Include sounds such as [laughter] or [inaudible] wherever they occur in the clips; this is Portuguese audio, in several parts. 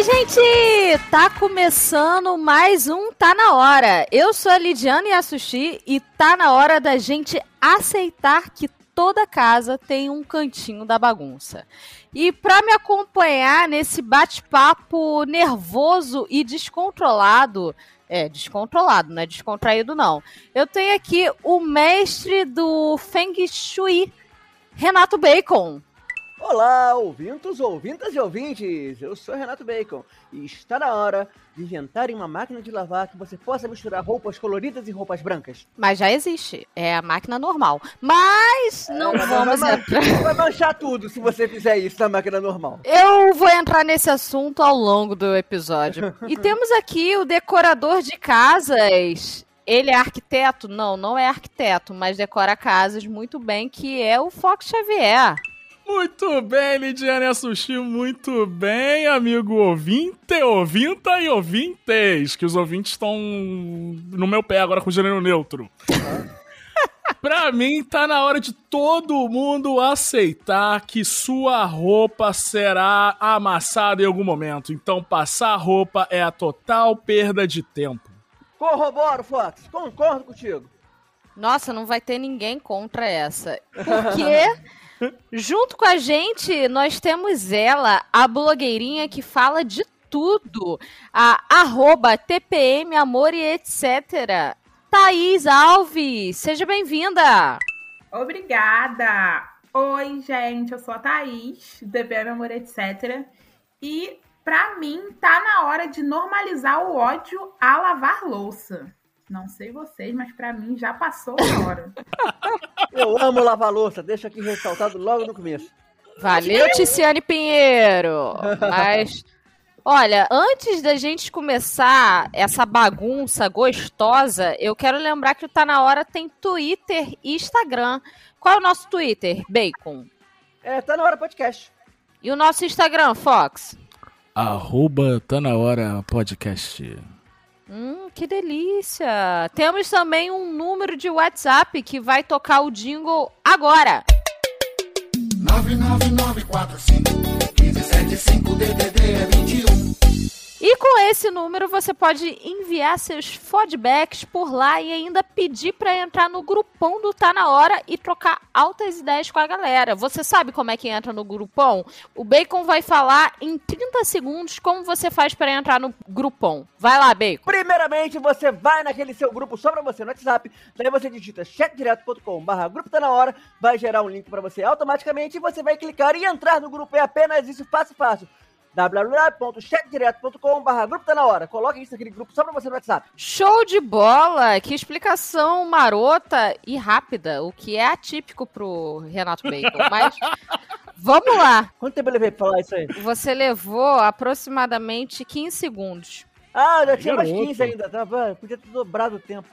Oi, gente! Tá começando mais um Tá Na Hora. Eu sou a Lidiane Yasushi e tá na hora da gente aceitar que toda casa tem um cantinho da bagunça. E para me acompanhar nesse bate-papo nervoso e descontrolado, é, descontrolado, não é descontraído não. Eu tenho aqui o mestre do Feng Shui, Renato Bacon. Olá, ouvintos, ouvintas e ouvintes! Eu sou Renato Bacon e está na hora de inventarem uma máquina de lavar que você possa misturar roupas coloridas e roupas brancas. Mas já existe, é a máquina normal. Mas não é, vamos vai, entrar. Vai manchar tudo se você fizer isso na máquina normal. Eu vou entrar nesse assunto ao longo do episódio. e [laughs] temos aqui o decorador de casas ele é arquiteto? Não, não é arquiteto, mas decora casas muito bem, que é o Fox Xavier. Muito bem, Lidiane Sushi, muito bem, amigo ouvinte, ouvinta e ouvintes, que os ouvintes estão no meu pé agora com o gênero neutro. [laughs] pra mim, tá na hora de todo mundo aceitar que sua roupa será amassada em algum momento. Então, passar roupa é a total perda de tempo. Corroboro, Fox, concordo contigo. Nossa, não vai ter ninguém contra essa. [laughs] Porque Junto com a gente, nós temos ela, a blogueirinha que fala de tudo. A arroba TPM Amor e etc. Thaís Alves, seja bem-vinda. Obrigada. Oi, gente, eu sou a Thaís, TPM Amor etc. E para mim tá na hora de normalizar o ódio a lavar louça. Não sei vocês, mas para mim já passou a hora. [laughs] Eu amo lavar louça, deixa aqui ressaltado logo no começo. Valeu, Ticiane Pinheiro. Mas, olha, antes da gente começar essa bagunça gostosa, eu quero lembrar que o Tá Na Hora tem Twitter e Instagram. Qual é o nosso Twitter, Bacon? É, Tá Na Hora Podcast. E o nosso Instagram, Fox? Arroba Tá Na Hora Podcast. Hum, que delícia! Temos também um número de WhatsApp que vai tocar o jingle agora. 99945 1575 DDD é 21. E com esse número você pode enviar seus feedbacks por lá e ainda pedir para entrar no grupão do Tá Na Hora e trocar altas ideias com a galera. Você sabe como é que entra no grupão? O Bacon vai falar em 30 segundos como você faz para entrar no grupão. Vai lá, Bacon. Primeiramente, você vai naquele seu grupo só pra você no WhatsApp, daí você digita chatdireto.com barra grupo Tá Na Hora, vai gerar um link para você automaticamente e você vai clicar e entrar no grupo. É apenas isso, fácil, fácil www.chatdireto.com.br Grupo Tá Na Hora. Coloque isso naquele grupo só pra você no WhatsApp. Show de bola! Que explicação marota e rápida, o que é atípico pro Renato Bacon. [laughs] Mas vamos lá. Quanto tempo eu levei pra falar isso aí? Você levou aproximadamente 15 segundos. Ah, já tinha mais 15 ainda. Tá? Podia ter dobrado o tempo.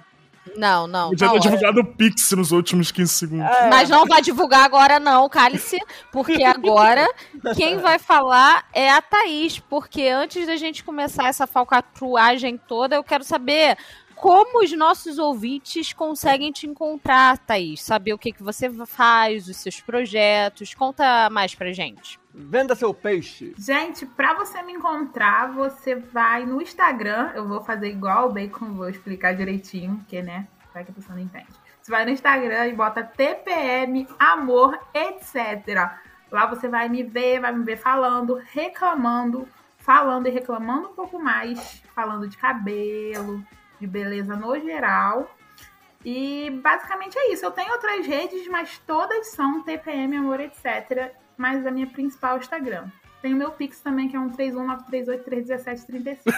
Não, não. Podia ter divulgado o Pix nos últimos 15 segundos. É. Mas não vai divulgar agora, não, cálice, porque agora quem vai falar é a Thaís. Porque antes da gente começar essa falcatruagem toda, eu quero saber como os nossos ouvintes conseguem te encontrar, Thaís? Saber o que, que você faz, os seus projetos. Conta mais pra gente. Venda seu peixe. Gente, pra você me encontrar, você vai no Instagram. Eu vou fazer igual o Bacon, vou explicar direitinho, porque, né? Vai que a pessoa não entende. Você vai no Instagram e bota TPM, amor, etc. Lá você vai me ver, vai me ver falando, reclamando, falando e reclamando um pouco mais, falando de cabelo, de beleza no geral. E basicamente é isso. Eu tenho outras redes, mas todas são TPM, amor, etc mas a minha principal é o Instagram. Tem o meu Pix também, que é um 3193831731735. [laughs]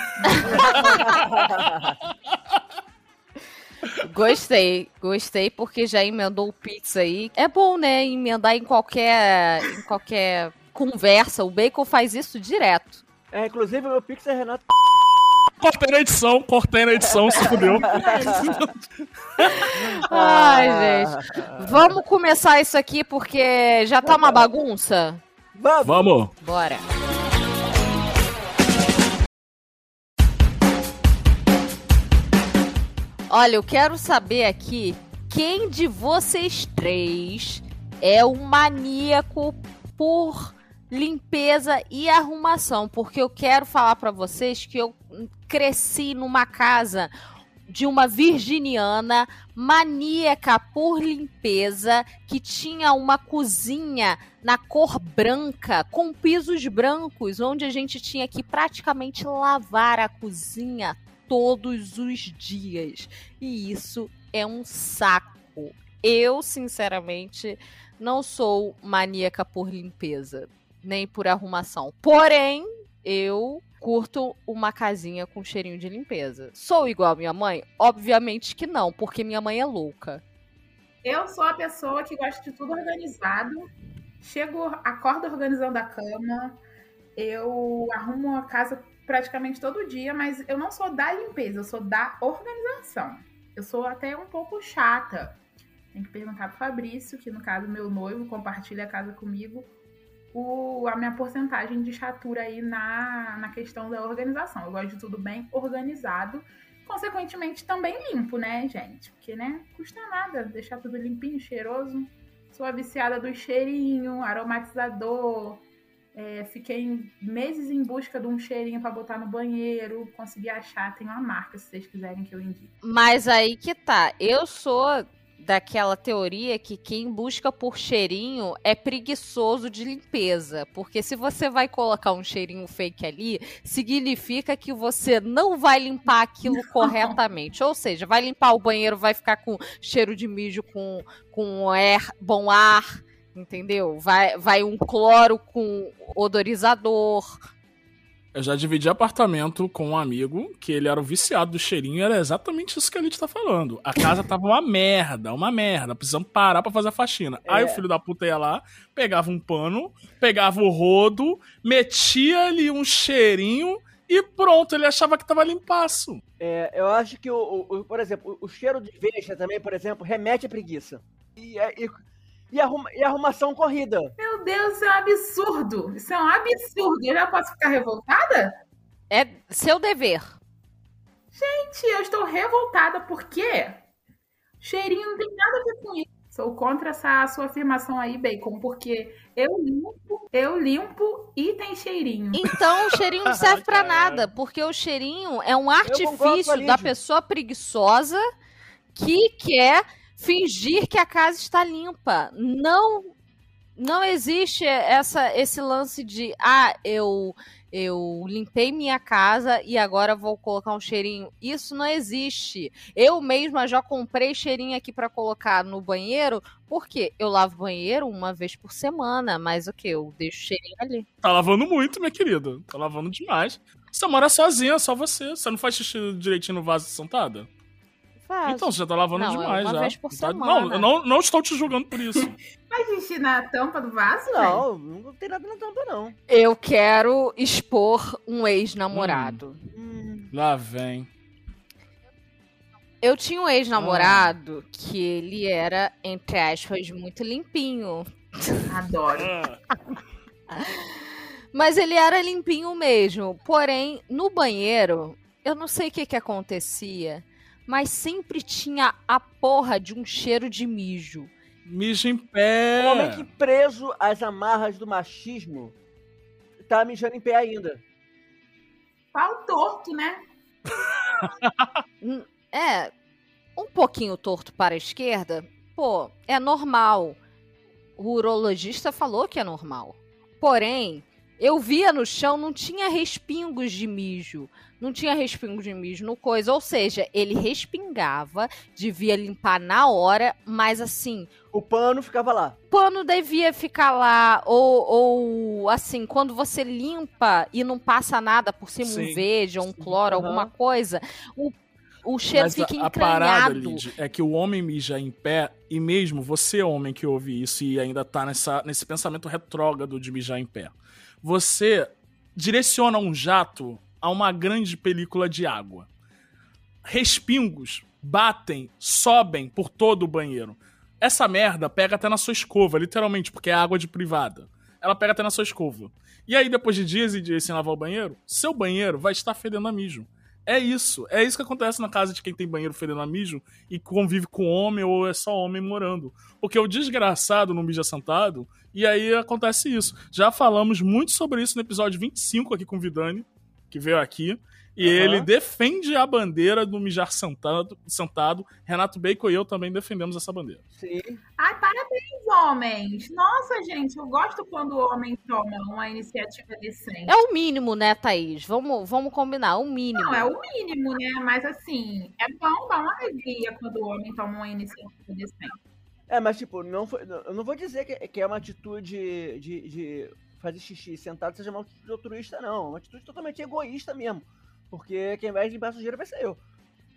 Gostei, gostei porque já emendou o Pix aí. É bom, né, emendar em qualquer, em qualquer conversa. O Bacon faz isso direto. É, inclusive o meu Pix é Renato Cortei na edição, cortei na edição, se fudeu. [laughs] Ai, gente. Vamos começar isso aqui porque já tá uma bagunça? Vamos. Vamos. Bora. Olha, eu quero saber aqui quem de vocês três é o maníaco por limpeza e arrumação, porque eu quero falar para vocês que eu cresci numa casa de uma virginiana maníaca por limpeza que tinha uma cozinha na cor branca com pisos brancos, onde a gente tinha que praticamente lavar a cozinha todos os dias. E isso é um saco. Eu, sinceramente, não sou maníaca por limpeza, nem por arrumação. Porém, eu curto uma casinha com cheirinho de limpeza. Sou igual a minha mãe? Obviamente que não, porque minha mãe é louca. Eu sou a pessoa que gosta de tudo organizado. Chego, acordo organizando a cama. Eu arrumo a casa praticamente todo dia, mas eu não sou da limpeza, eu sou da organização. Eu sou até um pouco chata. Tem que perguntar pro Fabrício, que no caso meu noivo compartilha a casa comigo, o, a minha porcentagem de chatura aí na, na questão da organização. Eu gosto de tudo bem organizado, consequentemente também limpo, né, gente? Porque, né, custa nada deixar tudo limpinho, cheiroso. Sou a viciada do cheirinho, aromatizador. É, fiquei meses em busca de um cheirinho para botar no banheiro. Consegui achar, tem uma marca, se vocês quiserem que eu indique. Mas aí que tá. Eu sou daquela teoria que quem busca por cheirinho é preguiçoso de limpeza. Porque se você vai colocar um cheirinho fake ali, significa que você não vai limpar aquilo corretamente. Ou seja, vai limpar o banheiro, vai ficar com cheiro de mijo com, com ar, bom ar. Entendeu? Vai, vai um cloro com odorizador, eu já dividi apartamento com um amigo que ele era o viciado do cheirinho e era exatamente isso que a gente tá falando. A casa tava uma merda, uma merda. Precisamos parar pra fazer a faxina. É. Aí o filho da puta ia lá, pegava um pano, pegava o rodo, metia ali um cheirinho e pronto, ele achava que tava limpaço. É, eu acho que, o, o, por exemplo, o cheiro de veja também, por exemplo, remete à preguiça. E, é, e e, arruma, e arrumação corrida. Meu Deus, isso é um absurdo. Isso é um absurdo. Eu já posso ficar revoltada? É seu dever. Gente, eu estou revoltada porque cheirinho não tem nada a ver com isso. Sou contra essa sua afirmação aí, Bacon, porque eu limpo, eu limpo e tem cheirinho. Então o cheirinho não serve para nada, porque o cheirinho é um artifício da pessoa preguiçosa que quer fingir que a casa está limpa. Não não existe essa esse lance de ah, eu eu limpei minha casa e agora vou colocar um cheirinho. Isso não existe. Eu mesma já comprei cheirinho aqui para colocar no banheiro, porque eu lavo banheiro uma vez por semana, mas o que? Eu deixo cheirinho ali. Tá lavando muito, minha querida. Tá lavando demais. Você mora sozinha, só você. Você não faz xixi direitinho no vaso sentada? Faz. Então, você já tá lavando não, demais uma já. Vez por tá... semana. Não, eu não, não estou te julgando por isso. Faz xixi na tampa do vaso? Não, véio? não tem nada na tampa, não. Eu quero expor um ex-namorado. Hum. Lá vem. Eu tinha um ex-namorado ah. que ele era, entre aspas, muito limpinho. Adoro. [laughs] Mas ele era limpinho mesmo. Porém, no banheiro, eu não sei o que, que acontecia mas sempre tinha a porra de um cheiro de mijo. Mijo em pé. O homem que preso às amarras do machismo tá mijando em pé ainda. Pau torto, né? [laughs] é, um pouquinho torto para a esquerda, pô, é normal. O urologista falou que é normal. Porém, eu via no chão, não tinha respingos de mijo não tinha respingo de mijo no coisa. Ou seja, ele respingava, devia limpar na hora, mas assim. O pano ficava lá. O pano devia ficar lá. Ou, ou assim, quando você limpa e não passa nada por cima, Sim. um verde, um cloro, uhum. alguma coisa, o o cheiro Mas fica a, a parada, Lid, é que o homem mija em pé, e mesmo você, homem que ouve isso e ainda tá nessa, nesse pensamento retrógrado de mijar em pé, você direciona um jato a uma grande película de água. Respingos batem, sobem por todo o banheiro. Essa merda pega até na sua escova, literalmente, porque é água de privada. Ela pega até na sua escova. E aí, depois de dias e dias sem lavar o banheiro, seu banheiro vai estar fedendo a mijo. É isso. É isso que acontece na casa de quem tem banheiro fedendo a mijo e convive com homem ou é só homem morando. Porque o desgraçado não mija sentado e aí acontece isso. Já falamos muito sobre isso no episódio 25 aqui com o Vidani, que veio aqui. E Aham. ele defende a bandeira do mijar sentado, sentado. Renato Bacon e eu também defendemos essa bandeira. Sim. Ai, parabéns, homens. Nossa, gente, eu gosto quando o homem toma uma iniciativa decente. É o mínimo, né, Thaís? Vamos, vamos combinar, o mínimo. Não, é o mínimo, né? Mas assim, é bom dar uma alegria quando o homem toma uma iniciativa decente. É, mas tipo, não foi, não- eu não vou dizer que, que é uma atitude de, de fazer xixi sentado seja uma atitude altruísta, não. É uma atitude totalmente egoísta mesmo. Porque quem vai limpar a sujeira vai ser eu.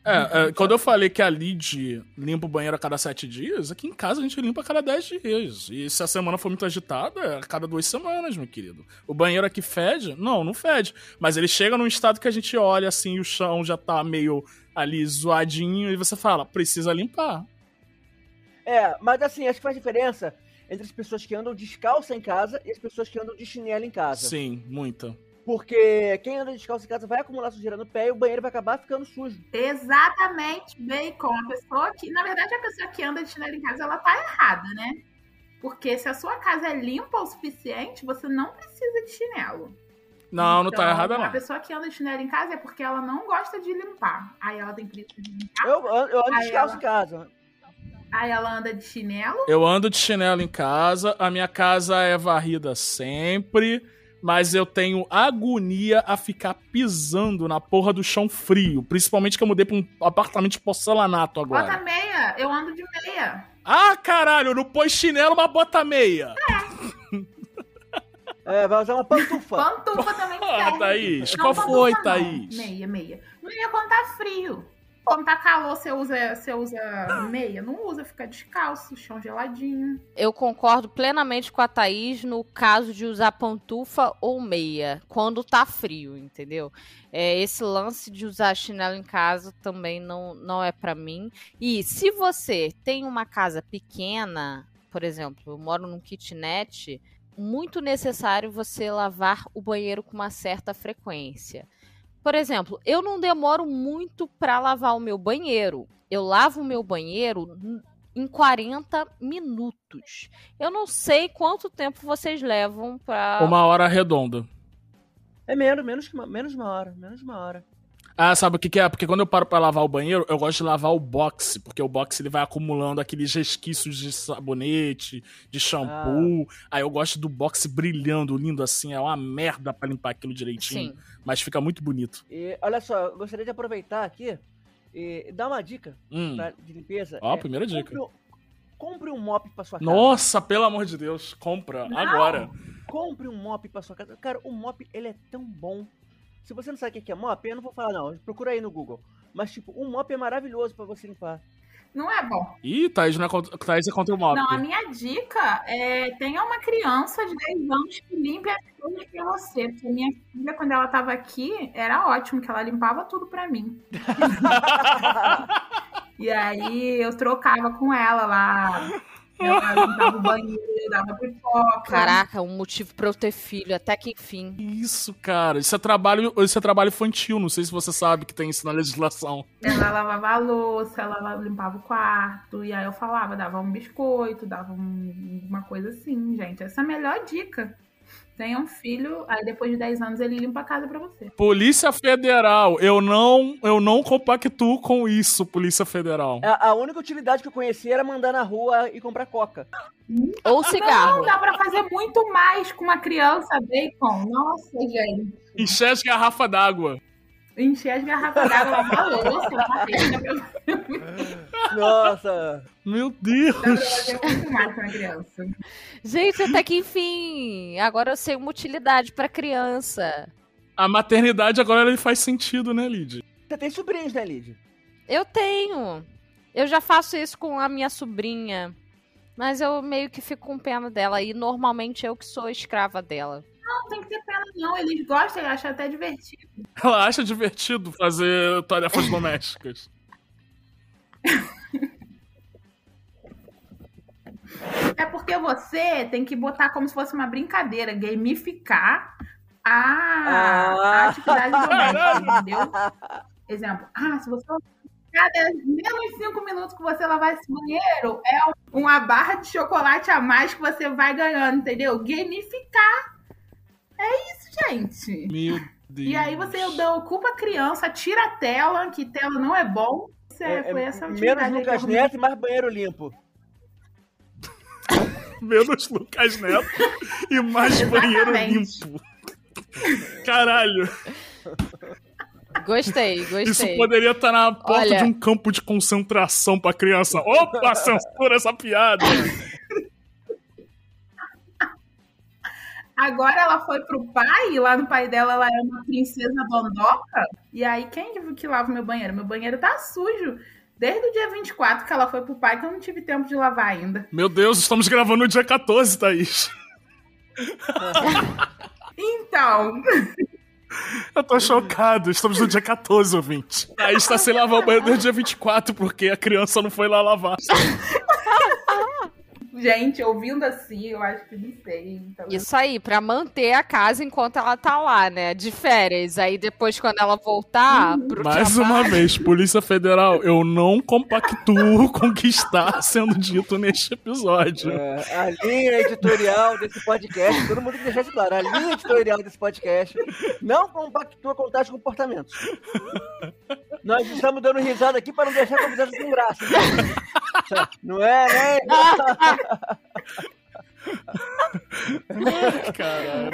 É, é, quando eu falei que a Lid limpa o banheiro a cada sete dias, aqui em casa a gente limpa a cada dez dias. E se a semana for muito agitada, é a cada duas semanas, meu querido. O banheiro aqui fede? Não, não fede. Mas ele chega num estado que a gente olha assim, o chão já tá meio ali zoadinho, e você fala, precisa limpar. É, mas assim, acho que faz diferença entre as pessoas que andam descalça em casa e as pessoas que andam de chinelo em casa. Sim, muita. Porque quem anda descalço em casa vai acumular sujeira no pé e o banheiro vai acabar ficando sujo. Exatamente, bacon. A pessoa que. Na verdade, a pessoa que anda de chinelo em casa, ela tá errada, né? Porque se a sua casa é limpa o suficiente, você não precisa de chinelo. Não, não tá Então, errada, A não. pessoa que anda de chinelo em casa é porque ela não gosta de limpar. Aí ela tem preguiça de limpar. Eu, eu, eu ando descalço ela- em casa. Aí ela anda de chinelo. Eu ando de chinelo em casa, a minha casa é varrida sempre, mas eu tenho agonia a ficar pisando na porra do chão frio. Principalmente que eu mudei pra um apartamento de porcelanato agora. Bota meia. Eu ando de meia. Ah, caralho, não põe chinelo, mas bota meia. É, vai usar uma pantufa. Pantufa também Ah, serve. Thaís, Não, qual foi, não. Thaís? Meia, meia. Meia quando tá frio. Quando tá calor, você usa, você usa meia? Não usa, fica descalço, chão geladinho. Eu concordo plenamente com a Thaís no caso de usar pantufa ou meia, quando tá frio, entendeu? É, esse lance de usar chinelo em casa também não, não é pra mim. E se você tem uma casa pequena, por exemplo, eu moro num kitnet, muito necessário você lavar o banheiro com uma certa frequência. Por exemplo, eu não demoro muito pra lavar o meu banheiro. Eu lavo o meu banheiro em 40 minutos. Eu não sei quanto tempo vocês levam pra. Uma hora redonda. É menos, menos, que uma, menos de uma hora. Menos de uma hora. Ah, sabe o que, que é? Porque quando eu paro pra lavar o banheiro, eu gosto de lavar o boxe, porque o boxe ele vai acumulando aqueles resquícios de sabonete, de shampoo. Aí eu gosto do boxe brilhando, lindo assim, é uma merda pra limpar aquilo direitinho, Sim. mas fica muito bonito. E olha só, eu gostaria de aproveitar aqui e dar uma dica Hum. pra- de limpeza. Ó, É, primeira dica. Compre, um- compre um mop pra sua casa. Nossa, pelo amor de Deus, compra Não. agora. Compre um mop pra sua casa. Cara, o mop, ele é tão bom. Se você não sabe o que é mop, eu não vou falar não. Procura aí no Google. Mas, tipo, um mop é maravilhoso pra você limpar. Não é bom. Ih, Thaís, não é contra, Thaís é contra o mop. Não, a minha dica é tenha uma criança de 10 anos que limpe as coisas pra você. Porque minha filha, quando ela tava aqui, era ótimo, que ela limpava tudo pra mim. [laughs] E aí eu trocava com ela lá. Ela limpava o banheiro, dava pipoca. Caraca, um motivo pra eu ter filho, até que enfim. Isso, cara, isso é trabalho, isso é trabalho infantil, não sei se você sabe que tem isso na legislação. Ela lavava a louça, ela limpava o quarto. E aí eu falava, dava um biscoito, dava um- uma coisa assim, gente. Essa é a melhor dica. Tenha um filho, aí depois de 10 anos ele limpa a casa pra você. Polícia Federal, eu não, eu não compactuo com isso, Polícia Federal. A, a única utilidade que eu conhecia era mandar na rua e comprar coca. Ou cigarro. Não, dá pra fazer muito mais com uma criança, bacon. Nossa, gente. Encher as garrafas d'água. Encher as garrafas d'água, lavar a louça, bater. [laughs] Nossa! Meu Deus. muito mais uma criança. Gente, até que enfim. Agora eu sei uma utilidade pra criança. A maternidade agora ele faz sentido, né, Lid? Você tem sobrinhos, né, Lid? Eu tenho. Eu já faço isso com a minha sobrinha. Mas eu meio que fico com pena dela. E normalmente eu que sou escrava dela. Tem que ter pena, não. Eles gostam, eles acham até divertido. Ela acha divertido fazer tarefas domésticas. É porque você tem que botar como se fosse uma brincadeira, gamificar a, a Ah. atividade doméstica, [laughs] entendeu? exemplo, ah, se você cada menos cinco minutos que você lavar esse banheiro, é uma barra de chocolate a mais que você vai ganhando, entendeu? Gamificar. É isso, gente. Meu Deus. E aí você ocupa a criança, tira a tela, que tela não é bom. Isso é, É, foi é essa [laughs] menos Lucas Neto e mais [laughs] banheiro limpo. Menos Lucas Neto e mais banheiro limpo. Caralho. Gostei, Isso gostei. poderia estar na porta Olha- de um campo de concentração pra criança. Opa, censura essa piada. Agora ela foi pro pai, e lá no pai dela ela é uma princesa dondoca. E aí, quem que- que lava o meu banheiro? Meu banheiro tá sujo. Desde o dia 24 que ela foi pro pai, que eu não tive tempo de lavar ainda. Meu Deus, estamos gravando no dia 14, Thaís. Então, [laughs] Eu tô chocado. Estamos no dia 14, ouvinte. Thaís está sem lavar o banheiro desde o dia 24, porque a criança não foi lá lavar. [laughs] gente, ouvindo assim, eu acho que não sei. Então, Isso aí, pra manter a casa enquanto ela tá lá, né? De férias. Aí depois, quando ela voltar pro Mais trabalho... uma [laughs] vez, Polícia Federal, eu não compactuo com o que está sendo dito neste episódio. É, a linha editorial desse podcast, todo mundo tem que deixar isso claro. A linha editorial desse podcast não compactua com tais comportamentos. Nós estamos dando risada aqui para não deixar a convidada sem graça. Não é, né? [laughs] Caralho.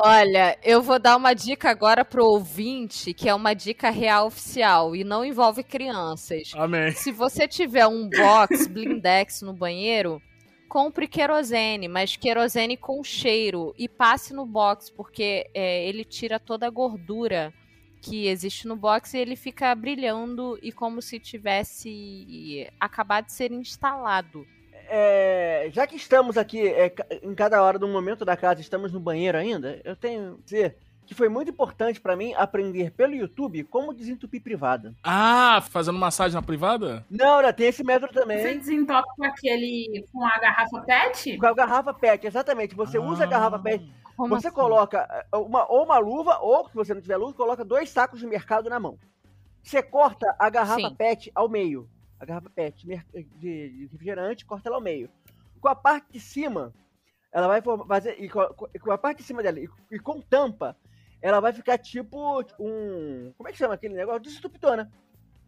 Olha, eu vou dar uma dica agora pro ouvinte, que é uma dica real oficial e não envolve crianças. Amém. Se você tiver um box blindex no banheiro, compre querosene, mas querosene com cheiro e passe no box, porque é, ele tira toda a gordura que existe no box e ele fica brilhando e como se tivesse acabado de ser instalado. É, já que estamos aqui é, em cada hora do momento da casa, estamos no banheiro ainda, eu tenho que dizer que foi muito importante para mim aprender pelo YouTube como desentupir privada. Ah, fazendo massagem na privada? Não, não, tem esse método você também. desentope com aquele. com a garrafa PET? Com a garrafa PET, exatamente. Você usa a garrafa PET Como Você assim? coloca eh, uma, ou uma luva, ou se você não tiver luva, coloca dois sacos de mercado na mão. Você corta a garrafa Sim. PET ao meio. A garrafa PET de, de refrigerante, corta ela ao meio. Com a parte de cima, ela vai fazer. E com, a- com a parte de cima dela, e, e com tampa, ela vai ficar tipo um. Como é que chama aquele negócio? Desentupidona.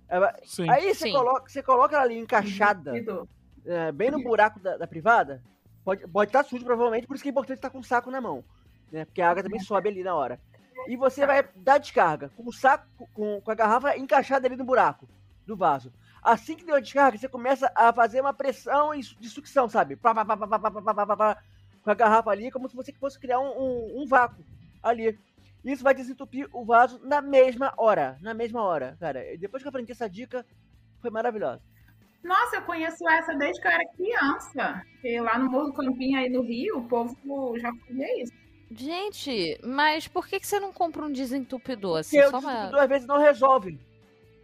Ela vai- Sim. Aí você Sim. coloca, você coloca ela ali encaixada é, bem no buraco da, da privada, pode estar pode tá sujo provavelmente, por isso que é importante estar com o saco na mão. Né? Porque a água também sobe ali na hora. E você vai dar descarga com o saco, com, com a garrafa encaixada ali no buraco do vaso. Assim que deu a descarga, você começa a fazer uma pressão e de sucção, sabe? Pá, pá, pá, pá, pá, pá, pá, pá, com a garrafa ali, como se você fosse criar um, um, um vácuo ali. Isso vai desentupir o vaso na mesma hora. Na mesma hora, cara. E Depois que eu aprendi essa dica, foi maravilhosa. Nossa, eu conheço essa desde que eu era criança. Porque lá no Morro do Campinho, aí no Rio, o povo já fazia isso. Gente, mas por que, que você não compra um desentupidor? Assim, Porque o só uma... desentupidor às vezes não resolve.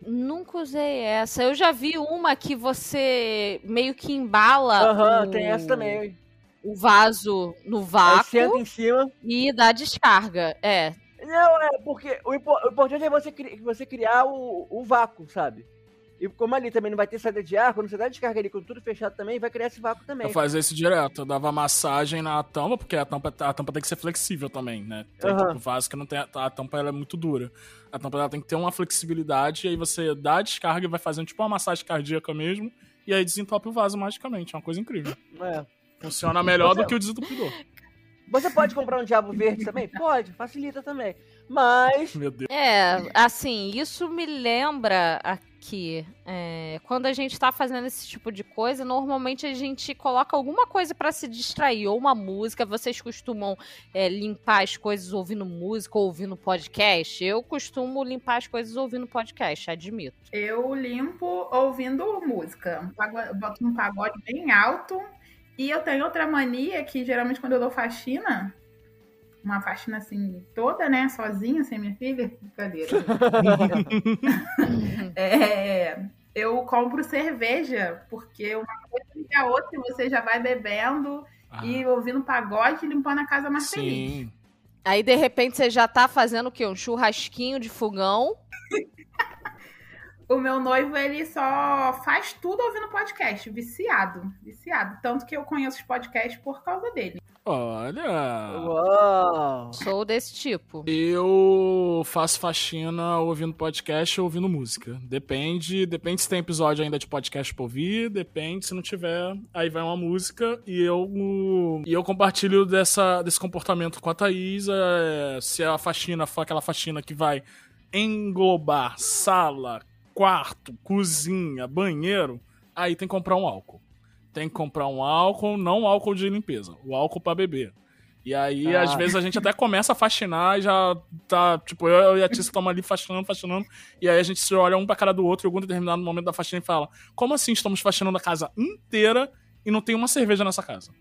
Nunca usei essa. Eu já vi uma que você meio que embala Aham, o, tem essa também. o vaso no Aí vácuo senta em cima. e dá descarga. É. Não, é porque o, impo- o importante é você, você criar o, o vácuo, sabe? E como ali também não vai ter saída de ar, quando você dá descarga ali com tudo fechado também, vai criar esse vácuo também. Eu fazia isso direto. Eu dava massagem na tampa, porque a tampa, a tampa tem que ser flexível também, né? Tem Aham. tipo vaso que não tem. A, a tampa é muito dura. A tampa ela tem que ter uma flexibilidade, e aí você dá a descarga e vai fazendo tipo uma massagem cardíaca mesmo, e aí desentope o vaso magicamente. É uma coisa incrível. É. Funciona melhor Você- do que o desentupidor. Você pode comprar um diabo verde também? Pode, facilita também. Mas. Meu Deus. É, assim, isso me lembra aqui. é, quando a gente tá fazendo esse tipo de coisa, normalmente a gente coloca alguma coisa pra se distrair, ou uma música. Vocês costumam é, limpar as coisas ouvindo música ou ouvindo podcast? Eu costumo limpar as coisas ouvindo podcast, admito. Eu limpo ouvindo música. Boto um pagode bem alto. E eu tenho outra mania que geralmente quando eu dou faxina, uma faxina assim toda, né? Sozinha, sem minha filha. Brincadeira. [laughs] [laughs] É, eu compro cerveja, porque uma coisa liga a outra e você já vai bebendo Ah, e ouvindo pagode e limpando a casa mais feliz. sim. Aí, de repente, você já tá fazendo o quê? Um churrasquinho de fogão. O meu noivo, ele só faz tudo ouvindo podcast, viciado, viciado. Tanto que eu conheço os podcasts por causa dele. Olha. Uau! Sou desse tipo. Eu faço faxina ouvindo podcast ou ouvindo música. Depende, depende se tem episódio ainda de podcast pra ouvir, depende se não tiver, aí vai uma música e eu e eu compartilho dessa, desse comportamento com a Thaís, é, se a faxina for aquela faxina que vai englobar sala, quarto, cozinha, banheiro, aí tem que comprar um álcool. Tem que comprar um álcool, não álcool de limpeza, o álcool pra beber. E aí, Ah. às vezes, a gente até começa a faxinar e já tá, tipo, eu e a Tissa estamos ali faxinando, faxinando, e aí a gente se olha um pra cara do outro em algum determinado momento da faxina e fala: Como assim estamos faxinando a casa inteira e não tem uma cerveja nessa casa?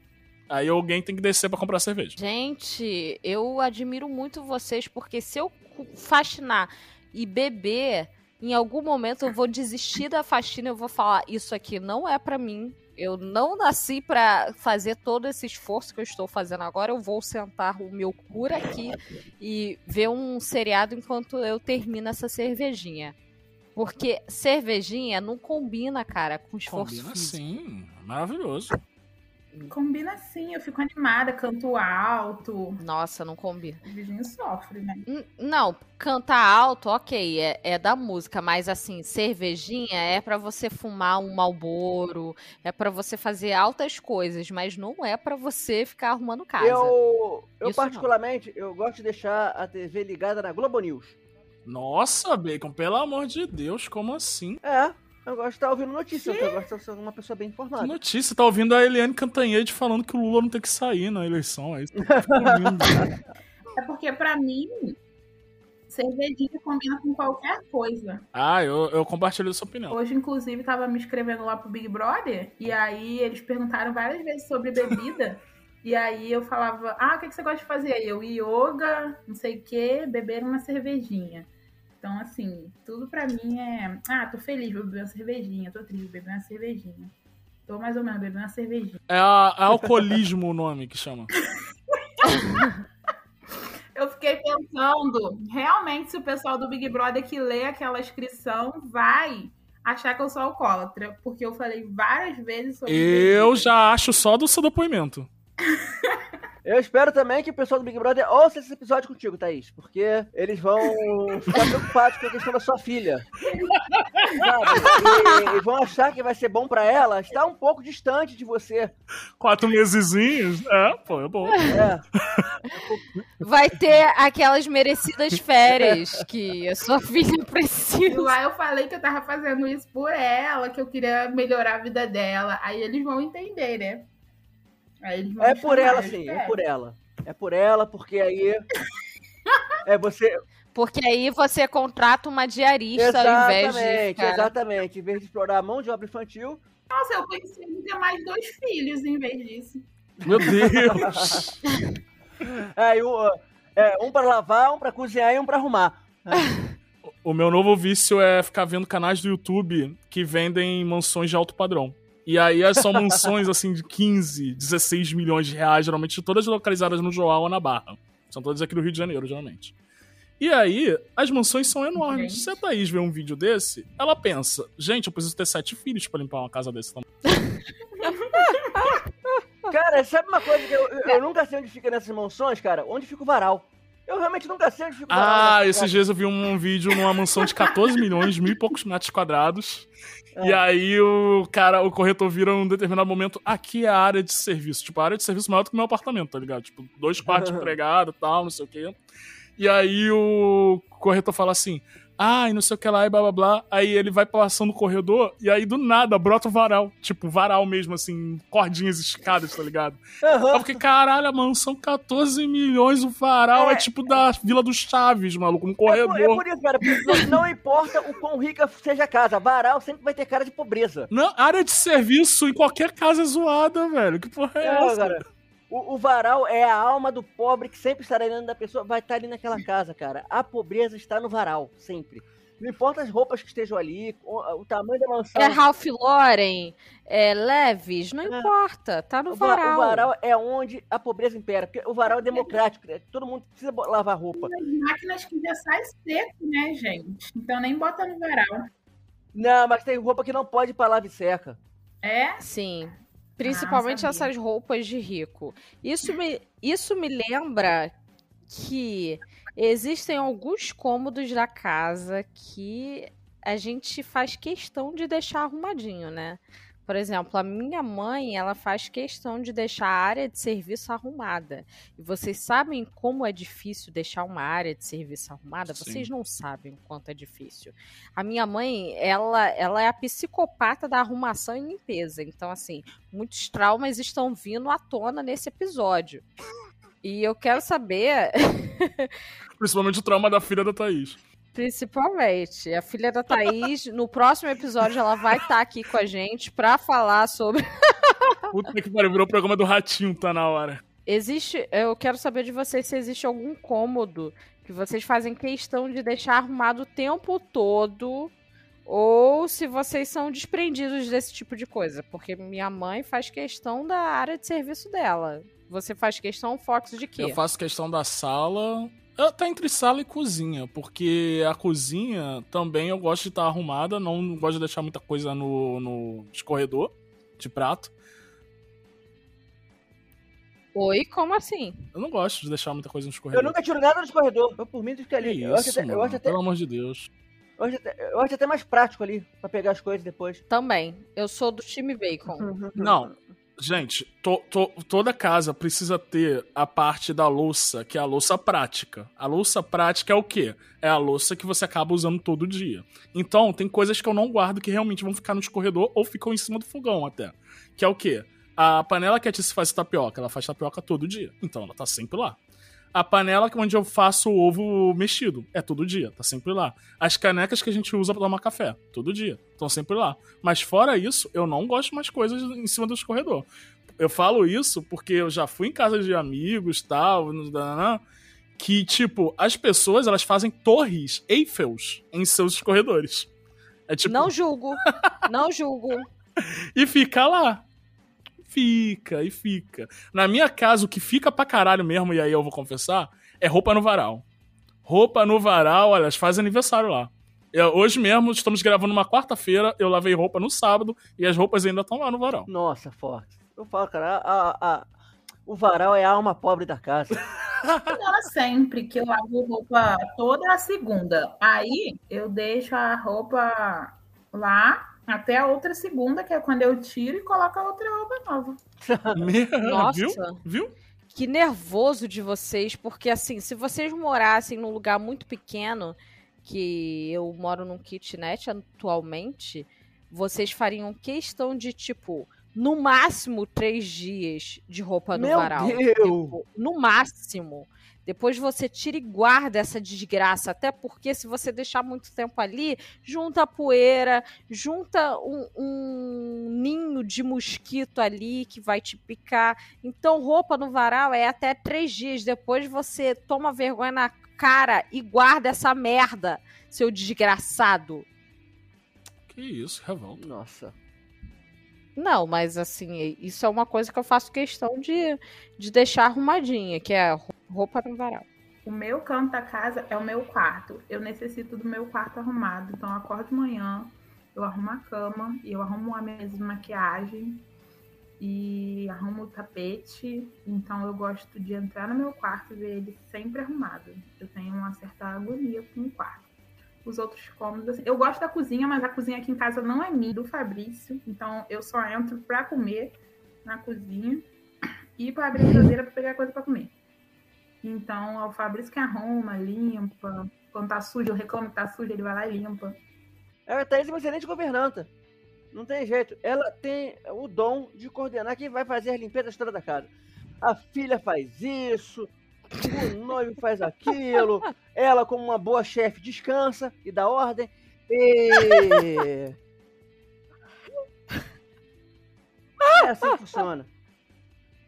Aí alguém tem que descer pra comprar cerveja. Gente, eu admiro muito vocês, porque se eu faxinar e beber, em algum momento eu vou desistir da faxina, eu vou falar, isso aqui não é pra mim. Eu não nasci pra fazer todo esse esforço que eu estou fazendo agora. Eu vou sentar o meu cura aqui e ver um seriado enquanto eu termino essa cervejinha. Porque cervejinha não combina, cara, com esforço Combina físico. sim, maravilhoso. Combina sim, eu fico animada, canto alto. Nossa, não combina. O vizinho sofre, né? N- Não, cantar alto, ok, é, é da música, mas assim, cervejinha é pra você fumar um malboro, é pra você fazer altas coisas, mas não é pra você ficar arrumando casa. Eu, eu Isso não. particularmente, eu gosto de deixar a TV ligada na Globo News. Nossa, Bacon, pelo amor de Deus, como assim? É, eu gosto de estar ouvindo notícia, eu gosto de ser uma pessoa bem Que informada. notícia, tá ouvindo a Eliane Cantanhede falando que o Lula não tem que sair na eleição. É isso que eu fico [laughs] ouvindo. É porque pra mim, cervejinha combina com qualquer coisa. ah, eu, eu compartilho essa opinião. Hoje, inclusive, tava me inscrevendo lá pro Big Brother, e aí eles perguntaram várias vezes sobre bebida. E aí eu falava, ah, o que, que você gosta de fazer? Aí Eu, yoga, não sei o quê, beber uma cervejinha. Então, assim, tudo pra mim é. Ah, tô feliz, vou beber uma cervejinha, tô triste, vou beber uma cervejinha. Tô mais ou menos bebendo uma cervejinha. É, a- é alcoolismo o nome que chama. [laughs] Eu fiquei pensando, realmente, se o pessoal do Big Brother que lê aquela inscrição vai achar que eu sou alcoólatra. Porque eu falei várias vezes sobre. Eu já acho só do seu depoimento. [laughs] Eu espero também que o pessoal do Big Brother ouça esse episódio contigo, Thaís, porque eles vão ficar preocupados com a questão da sua filha. Sabe? E, e vão achar que vai ser bom pra ela estar um pouco distante de você. Quatro mesezinhos. É, pô, é bom. É. Vai ter aquelas merecidas férias que a sua filha E precisa. lá eu falei que eu tava fazendo isso por ela, que eu queria melhorar a vida dela. Aí eles vão entender, né? É por ela, eu sim, é por ela. É por ela, porque aí. [laughs] É você. Porque aí você contrata uma diarista ao invés de Exatamente, ficar... exatamente. Em vez de explorar a mão de obra infantil, Nossa, eu pensei em ter mais dois filhos em vez disso. Meu Deus. [laughs] é, e o- é, um pra lavar, um pra cozinhar e um pra arrumar. O meu novo vício é ficar vendo canais do YouTube que vendem mansões de alto padrão. E aí são mansões assim de 15, 16 milhões de reais, geralmente todas localizadas no Joal ou na Barra. São todas aqui do Rio de Janeiro, geralmente. E aí, as mansões são enormes. Gente. Se a Thaís vê um vídeo desse, ela pensa: gente, eu preciso ter sete filhos pra limpar uma casa desse tamanho. [laughs] Cara, sabe uma coisa que eu, eu- eu nunca sei onde fica nessas mansões, cara? Onde fica o varal? Eu realmente nunca sei onde fica. Ah, nessas esses dias eu vi um vídeo numa mansão de 14 milhões, mil e poucos metros quadrados. É. E aí o cara, o corretor vira num determinado momento, aqui é a área de serviço. Tipo, a área de serviço maior do que o meu apartamento, tá ligado? Tipo, dois quartos de [laughs] empregado e tal, não sei o quê. E aí o corretor fala assim, ah, e não sei o que lá, e blá blá blá. Aí ele vai passando no corredor, e aí do nada brota o varal. Tipo, varal mesmo, assim, cordinhas esticadas, tá ligado? É porque, caralho, mano, são 14 milhões o varal. É, É. tipo da Vila dos Chaves, maluco, um É por, é corredor. por isso, cara, porque não, não importa o quão rica seja a casa, varal sempre vai ter cara de pobreza. Não, área de serviço em qualquer casa é zoada, velho. Que porra é, É, essa? cara. O, o varal é a alma do pobre que sempre estará dentro da pessoa, vai estar ali naquela casa, cara. A pobreza está no varal, sempre. Não importa as roupas que estejam ali, o, o tamanho da mansão. É Ralph Lauren, é Leves, não É. importa, tá no o, va- varal. o varal é onde a pobreza impera, porque o varal é democrático, né? todo mundo precisa lavar roupa. As máquinas que já sai seco, né, gente? Então nem bota no varal. Não, mas tem roupa que não pode ir pra lava e seca. É? Sim. Principalmente sabia. essas roupas de rico. Isso me, isso me lembra que existem alguns cômodos da casa que a gente faz questão de deixar arrumadinho, né? Por exemplo, a minha mãe, ela faz questão de deixar a área de serviço arrumada. E vocês sabem como é difícil deixar uma área de serviço arrumada? Sim. Vocês não sabem o quanto é difícil. A minha mãe, ela, ela é a psicopata da arrumação e limpeza. Então, assim, muitos traumas estão vindo à tona nesse episódio. E eu quero saber, Principalmente o trauma da filha da Thaís. Principalmente, a filha da Thaís, no próximo episódio, ela vai estar aqui com a gente pra falar sobre. [laughs] Puta que pariu, virou o programa do Ratinho, tá na hora. Existe. Eu quero saber de vocês se existe algum cômodo que vocês fazem questão de deixar arrumado o tempo todo. Ou se vocês são desprendidos desse tipo de coisa. Porque minha mãe faz questão da área de serviço dela. Você faz questão, Fox, de quê? Eu faço questão da sala. Eu, tá entre sala e cozinha, porque a cozinha também eu gosto de estar arrumada, não gosto de deixar muita coisa no, no escorredor de prato. Oi, como assim? Eu não gosto de deixar muita coisa no Eu escorredor. nunca tiro nada no escorredor. Eu por mim fica Que ali. eu, acho isso, até, eu, acho até, pelo amor de Deus. eu, acho até, eu acho até mais prático ali pra pegar as coisas depois. Também. Eu sou do time bacon. Não, gente, to- to- toda casa precisa ter a parte da louça, que é a louça prática. A louça prática é o quê? É a louça que você acaba usando todo dia. Então, tem coisas que eu não guardo que realmente vão ficar no escorredor ou ficam em cima do fogão até. Que é o quê? A panela que a Tice faz tapioca, ela faz tapioca todo dia. Então, ela tá sempre lá. A panela que- onde eu faço o ovo mexido, é todo dia, tá sempre lá. As canecas que a gente usa pra tomar café, todo dia, estão sempre lá. Mas fora isso, eu não gosto mais coisas em cima do escorredor. Eu falo isso porque eu já fui em casa de amigos tal, que, tipo, as pessoas elas fazem torres Eiffels em seus escorredores. É tipo. Não julgo. Não julgo. [laughs] E fica lá. Fica, e fica. Na minha casa, o que fica pra caralho mesmo, e aí eu vou confessar, é roupa no varal. Roupa no varal, olha, faz aniversário lá. Eu- hoje mesmo, estamos gravando uma quarta-feira, eu lavei roupa no sábado e as roupas ainda estão lá no varal. Nossa, forte. Eu falo, cara, a, a- o varal é a alma pobre da casa. [laughs] Ela sempre que eu lavo roupa toda a segunda. Aí eu deixo a roupa lá até a outra segunda, que é quando eu tiro e coloco a outra roupa nova. Nossa. Viu? Viu? Que nervoso de vocês, porque assim, se vocês morassem num lugar muito pequeno, que eu moro num kitnet atualmente, vocês fariam questão de, tipo, no máximo três dias de roupa no Meu varal. Deus! Tipo, no máximo. Depois você tira e guarda essa desgraça. Até porque se você deixar muito tempo ali, junta poeira, junta um, um ninho de mosquito ali que vai te picar. Então, roupa no varal é até três dias. Depois você toma vergonha na cara e guarda essa merda, seu desgraçado. Que isso, revolta. Nossa. Não, mas assim, isso é uma coisa que eu faço questão de, de deixar arrumadinha, que é roupa no varal. O meu canto da casa é o meu quarto. Eu necessito do meu quarto arrumado. Então eu acordo de manhã, eu arrumo a cama, e eu arrumo a mesa de maquiagem e arrumo o tapete. Então eu gosto de entrar no meu quarto e ver ele sempre arrumado. Eu tenho uma certa agonia com o quarto. Os outros cômodos, assim, eu gosto da cozinha, mas a cozinha aqui em casa não é minha, do Fabrício. Então eu só entro pra comer na cozinha e pra abrir a geladeira pra pegar coisa pra comer. Então, é o Fabrício que arruma, limpa. Quando tá sujo, eu reclamo que tá sujo, ele vai lá e limpa. A Thaís é uma excelente governanta. Não tem jeito. Ela tem o dom de coordenar quem vai fazer a limpeza toda da casa. A filha faz isso, o noivo faz aquilo, ela, como uma boa chefe, descansa e dá ordem. E... [laughs] É assim que funciona.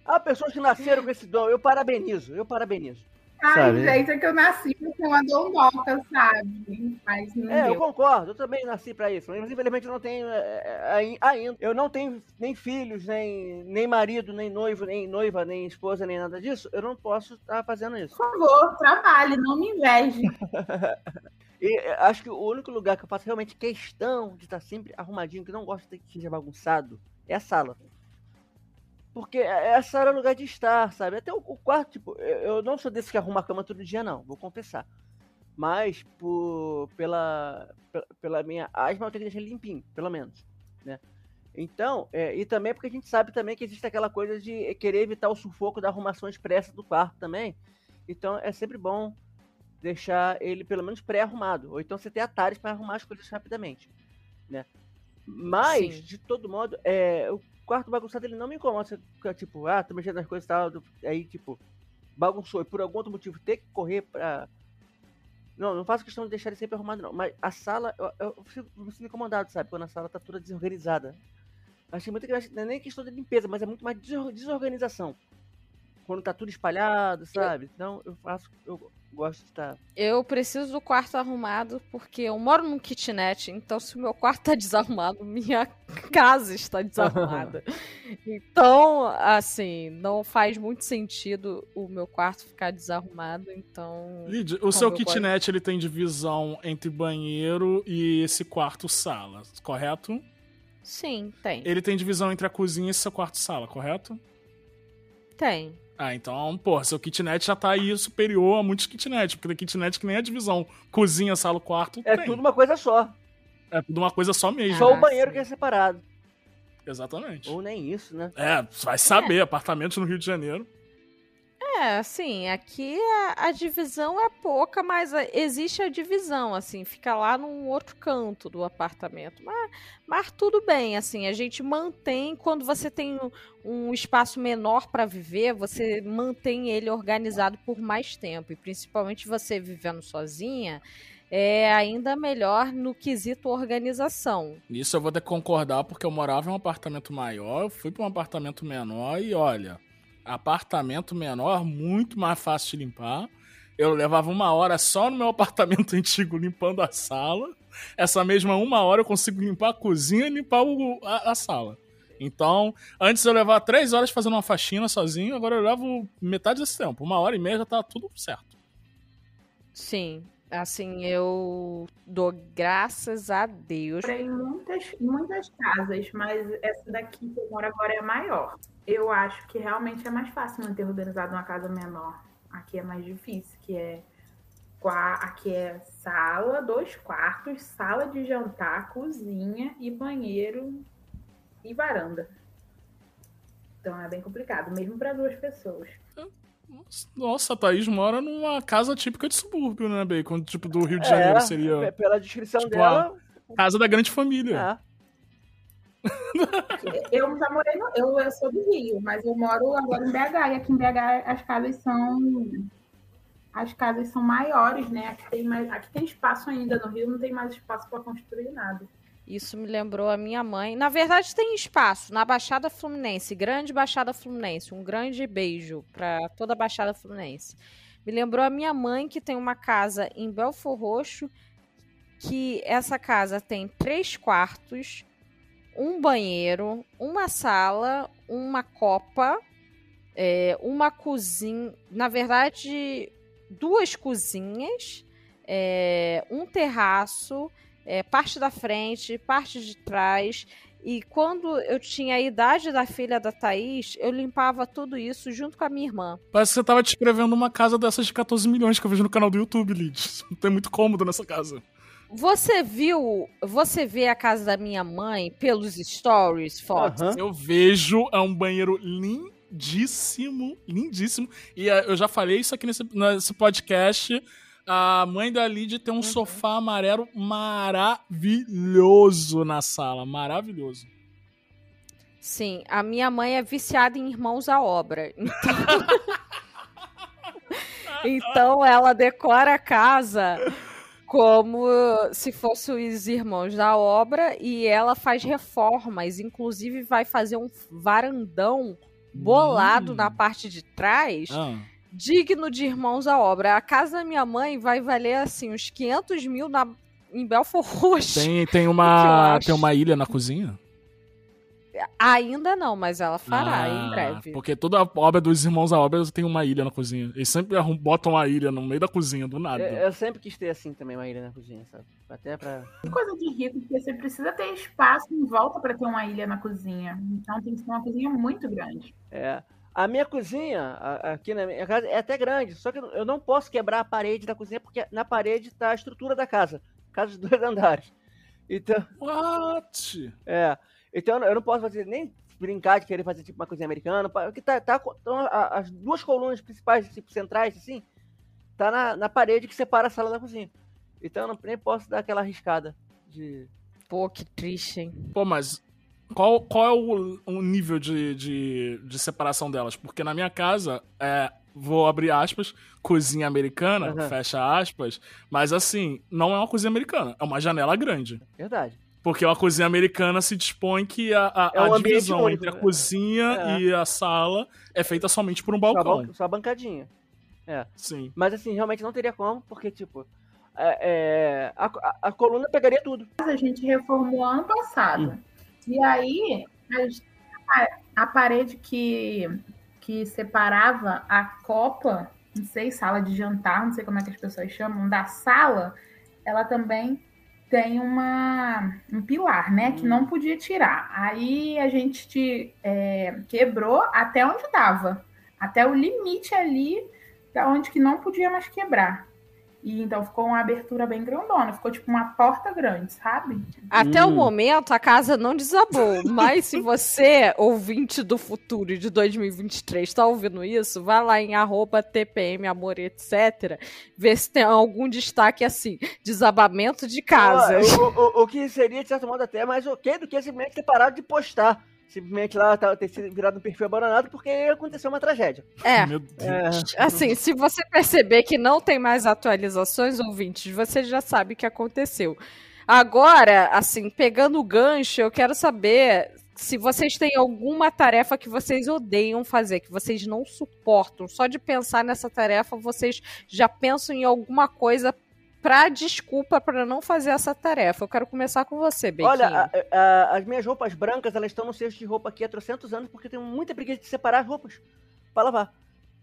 Há pessoas que nasceram com esse dom. Eu parabenizo, eu parabenizo. Ai, Sabe? gente, é que eu nasci com uma dondoca, sabe? Mas não É, eu deu. concordo, eu também nasci pra isso, mas infelizmente eu não tenho é, é, ai- ainda. Eu não tenho nem filhos, nem, nem marido, nem noivo, nem noiva, nem esposa, nem nada disso. Eu não posso estar fazendo isso. Por favor, trabalhe, não me inveje. [laughs] E é, acho que o único lugar que eu faço realmente questão de estar sempre arrumadinho, que não gosto de que seja bagunçado, é a sala. Porque é- a sala é o lugar de estar, sabe? Até o, o quarto, tipo, eu, não sou desse que arruma a cama todo dia, não, vou confessar. Mas por, pela, pela, minha asma, eu tenho que deixar limpinho, pelo menos, né? Então, é, e também porque a gente sabe também que existe aquela coisa de querer evitar o sufoco da arrumação expressa do quarto também. Então, é sempre bom deixar ele pelo menos pré-arrumado. Ou então você ter atalhos para arrumar as coisas rapidamente, né? Mas, Sim. de todo modo, é, o quarto bagunçado ele não me incomoda. Você fica tipo, ah, tô mexendo nas coisas e tal. Aí, tipo, bagunçou. E por algum outro motivo ter que correr pra. Não, não faço questão de deixar ele sempre arrumado, não. Mas a sala, eu, eu fico, me sinto incomodado, sabe? Quando a sala tá toda desorganizada. Achei muito engraçado. Não é nem questão de limpeza, mas é muito mais desor- desorganização. Quando tá tudo espalhado, sabe? Então eu faço. Eu gosto de estar. Eu preciso do quarto arrumado porque eu moro num kitnet, então se o meu quarto tá [laughs] desarrumado, minha casa está desarrumada. [laughs] Então, assim, não faz muito sentido o meu quarto ficar desarrumado, então. Lid, o seu eu kitnet ele tem divisão entre banheiro e esse quarto-sala, correto? Sim, tem. Ele tem divisão entre a cozinha e seu quarto-sala, correto? Tem. Ah, então, pô, seu kitnet já tá aí superior a muitos kitnet, porque tem kitnet que nem a divisão cozinha, sala, quarto É tem. tudo uma coisa só. É tudo uma coisa só mesmo. Só Ah, o banheiro sim. que é separado. Exatamente. Ou nem isso, né? É, vai saber, apartamentos no Rio de Janeiro. É, assim, aqui a, a divisão é pouca, mas existe a divisão, assim, fica lá num outro canto do apartamento. Mas, mas tudo bem, assim, a gente mantém, quando você tem um, um espaço menor para viver, você mantém ele organizado por mais tempo. E principalmente você vivendo sozinha, é ainda melhor no quesito organização. Nisso eu vou ter que concordar, porque eu morava em um apartamento maior, fui para um apartamento menor e olha, apartamento menor, muito mais fácil de limpar. Eu levava uma hora só no meu [laughs] apartamento antigo limpando a sala. Essa mesma uma hora eu consigo limpar a cozinha e limpar o- a, a sala. Então, antes eu levava três horas fazendo uma faxina sozinho, agora eu levo metade desse tempo. Uma hora e meia já tá tudo certo. Sim, assim, eu dou graças a Deus. Morei em muitas, muitas casas, mas essa daqui que eu moro agora é maior. Eu acho que realmente é mais fácil manter organizado uma casa menor. Aqui é mais difícil, que é qua- aqui é sala, dois quartos, sala de jantar, cozinha e banheiro e varanda. Então é bem complicado, mesmo para duas pessoas. Nossa, a Thaís mora numa casa típica de subúrbio, né, Bacon? Tipo, do Rio de Janeiro É, seria pe- Pela descrição Tipo, dela. casa da grande família. É. [laughs] Eu já morei no, eu, eu sou do Rio, mas eu moro agora em BH e aqui em BH as casas são as casas são maiores, né? Aqui tem mais, aqui tem espaço ainda no Rio, não tem mais espaço para construir nada. Isso me lembrou a minha mãe. Na verdade, tem espaço na Baixada Fluminense, grande Baixada Fluminense. Um grande beijo para toda a Baixada Fluminense. Me lembrou a minha mãe que tem uma casa em Belfor Roxo, que essa casa tem três quartos, um banheiro, uma sala, uma copa, é, uma cozinha. Na verdade, duas cozinhas, é, um terraço é, parte da frente, parte de trás. E quando eu tinha a idade da filha da Thaís, eu limpava tudo isso junto com a minha irmã. Parece que você tava descrevendo uma casa dessas de 14 milhões que eu vejo no canal do YouTube, Lid. Não tem muito cômodo nessa casa. Você viu, você vê a casa da minha mãe pelos stories, fotos? Aham. Eu vejo, é um banheiro lindíssimo, lindíssimo. E eh, eu já falei isso aqui nesse, nesse podcast. A mãe da Lid tem um sofá amarelo maravilhoso na sala. Maravilhoso. Sim, a minha mãe é viciada em irmãos à obra. [laughs] Então, então ela decora a casa como se fossem os irmãos da obra e ela faz reformas, inclusive vai fazer um varandão bolado Hum. na parte de trás Ah, digno de irmãos à obra. A casa da minha mãe vai valer, assim, uns 500 mil na, em Belfort Roxo. Tem, tem, [laughs] uma, tem uma ilha na cozinha? Ainda não, mas ela fará Ah, em breve. Porque toda obra dos irmãos à obra tem uma ilha na cozinha. Eles sempre arrum- botam uma ilha no meio da cozinha, do nada. Eu, eu sempre quis ter assim também uma ilha na cozinha, sabe? Até pra. Que coisa de rico, porque você precisa ter espaço em volta para ter uma ilha na cozinha. Então tem que ser uma cozinha muito grande. É. A minha cozinha, aqui na minha casa, é até grande, só que eu não posso quebrar a parede da cozinha, porque na parede tá a estrutura da casa. Casa de dois [laughs] andares. Então, What? é. Então eu não posso fazer nem brincar de querer fazer tipo uma cozinha americana, porque tá, tá então, as duas colunas principais, tipo centrais, assim, tá na, na parede que separa a sala da cozinha. Então eu não, nem posso dar aquela arriscada de. Pô, que triste, hein? Pô, mas qual, qual é o, o nível de, de, de separação delas? Porque na minha casa, é, vou abrir aspas, cozinha americana, Aham. fecha aspas, mas assim, não é uma cozinha americana, é uma janela grande. Verdade. Porque uma cozinha americana se dispõe que a, a, É um a divisão único, entre a né? cozinha É. e a sala é feita somente por um Só, a balcão. ban- só a bancadinha. Sim. Mas assim, realmente não teria como, porque, tipo, é, é, a, a- a coluna pegaria tudo. A gente reformou ano passado. E aí, a, a parede que, que separava a copa, não sei, sala de jantar, não sei como é que as pessoas chamam, da sala, ela também tem uma, um pilar, né? Que não podia tirar. Aí a gente te, é, quebrou até onde dava. Até o limite ali, da onde que não podia mais quebrar. E então ficou uma abertura bem grandona, ficou tipo uma porta grande, sabe? Até o Hum. momento a casa não desabou, [laughs] mas se você, ouvinte do futuro de 2023, tá ouvindo isso, vai lá em arroba TPM, amor, etc, ver se tem algum destaque assim, desabamento de casas. O, o- o que seria, de certo modo, até mais ok do que simplesmente ter parado de postar. Simplesmente lá tá- ter sido virado um perfil abandonado porque aconteceu uma tragédia. É, Meu Deus. É, assim, se você perceber que não tem mais atualizações, ouvintes, você já sabe o que aconteceu. Agora, assim, pegando o gancho, eu quero saber se vocês têm alguma tarefa que vocês odeiam fazer, que vocês não suportam. Só de pensar nessa tarefa, vocês já pensam em alguma coisa pra desculpa pra não fazer essa tarefa. Eu quero começar com você, Bequinho. Olha, a- a- as minhas roupas brancas, elas estão no cesto de roupa aqui há trocentos anos porque eu tenho muita preguiça de separar as roupas pra lavar.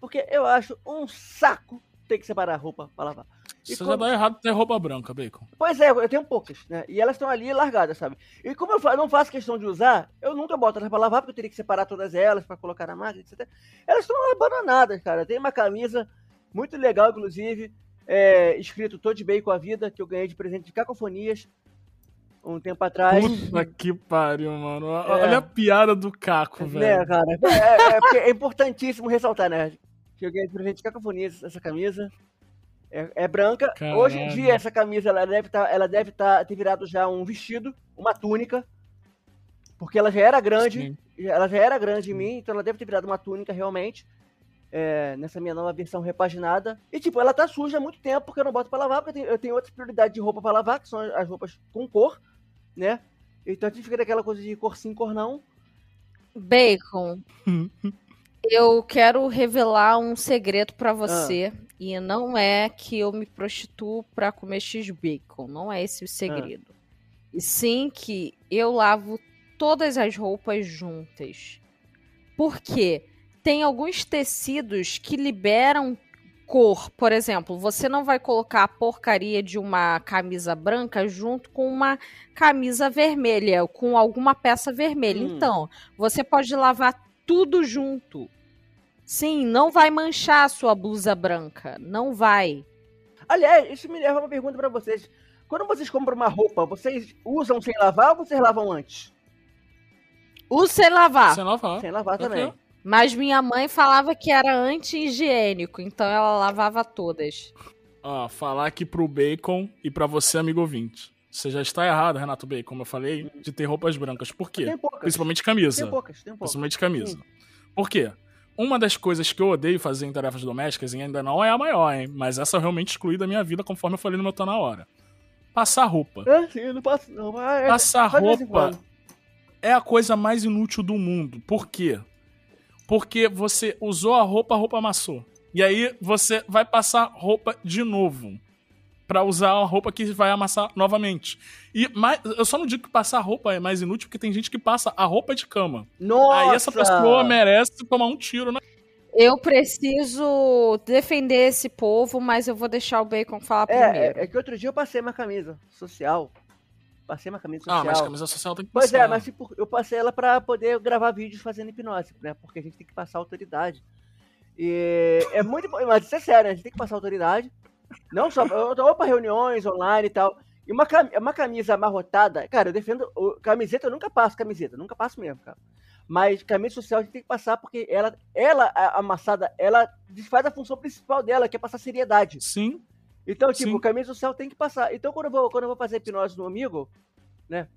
Porque eu acho um saco ter que separar a roupa pra lavar. E Isso quando- já dá errado ter roupa branca, Bacon. Pois é, eu tenho poucas, né? E elas estão ali largadas, sabe? E como eu não faço questão de usar, eu nunca boto elas pra lavar, porque eu teria que separar todas elas pra colocar na máquina, etc. Elas estão abandonadas, cara. Tem uma camisa muito legal, inclusive, é, escrito Tô de Bacon a Vida, que eu ganhei de presente de Cacofonias um tempo atrás. Puta que pariu, mano. É. Olha a piada do Caco, Né, velho. cara? É, é porque é importantíssimo ressaltar, né? Que eu ganhei de presente de Cacofonias essa camisa. É, é branca. Caralho. Hoje em dia, essa camisa ela deve, tá, ela deve tá, ter virado já um vestido, uma túnica. Porque ela já era grande. Sim. Ela já era grande em mim, então ela deve ter virado uma túnica realmente. É, nessa minha nova versão repaginada. E, tipo, ela tá suja há muito tempo porque eu não boto pra lavar, porque eu tenho, eu tenho outras prioridades de roupa pra lavar, que são as roupas com cor, né? Então a gente fica daquela coisa de cor sim, cor não. Bacon, [laughs] eu quero revelar um segredo pra você. E não é que eu me prostituo pra comer X-Bacon. Não é esse o segredo. E sim que eu lavo todas as roupas juntas. Por quê? Tem alguns tecidos que liberam cor. Por exemplo, você não vai colocar a porcaria de uma camisa branca junto com uma camisa vermelha, com alguma peça vermelha. Hum. Então, você pode lavar tudo junto. Sim, não vai manchar a sua blusa branca. Não vai. Aliás, isso me leva a uma pergunta pra vocês. Quando vocês compram uma roupa, vocês usam sem lavar ou vocês lavam antes? Usa sem lavar. Sem lavar. Sem lavar também. Mas minha mãe falava que era anti-higiênico, então ela lavava todas. Ó, falar aqui pro Bacon e pra você, amigo ouvinte. Você já está errado, Renato Bacon, como eu falei, de ter roupas brancas. Por quê? Tem poucas. Principalmente camisa. Tem poucas, tem poucas. Principalmente camisa. Por quê? Uma das coisas que eu odeio fazer em tarefas domésticas, e ainda não é a maior, hein? Mas essa eu realmente excluí da minha vida, conforme eu falei no meu Tá Na Hora. Passar roupa. É, sim, não posso. Não, Ah, é, Passar roupa é a coisa mais inútil do mundo. Por quê? Porque você usou a roupa, a roupa amassou. E aí você vai passar roupa de novo. Pra usar a roupa que vai amassar novamente. E mais, eu só não digo que passar roupa é mais inútil, porque tem gente que passa a roupa de cama. Nossa! Aí essa pessoa merece tomar um tiro na. Eu preciso defender esse povo, mas eu vou deixar o Bacon falar primeiro. É, é, é que outro dia eu passei uma camisa social. Passei uma camisa social. Ah, mas camisa social tem que Pois passar. é, mas tipo, eu passei ela pra poder gravar vídeos fazendo hipnose, né? Porque a gente tem que passar autoridade. E é muito bom, mas isso é sério, né? a gente tem que passar autoridade. Não só eu tô pra reuniões online e tal. E uma, cam- uma camisa amarrotada, cara, eu defendo. Camiseta eu nunca passo, camiseta, nunca passo mesmo, cara. Mas camisa social a gente tem que passar porque ela, ela amassada, ela desfaz a função principal dela, que é passar seriedade. Sim. Então, tipo, Sim. camisa social tem que passar. Então, quando eu vou, quando eu vou fazer hipnose no amigo, né?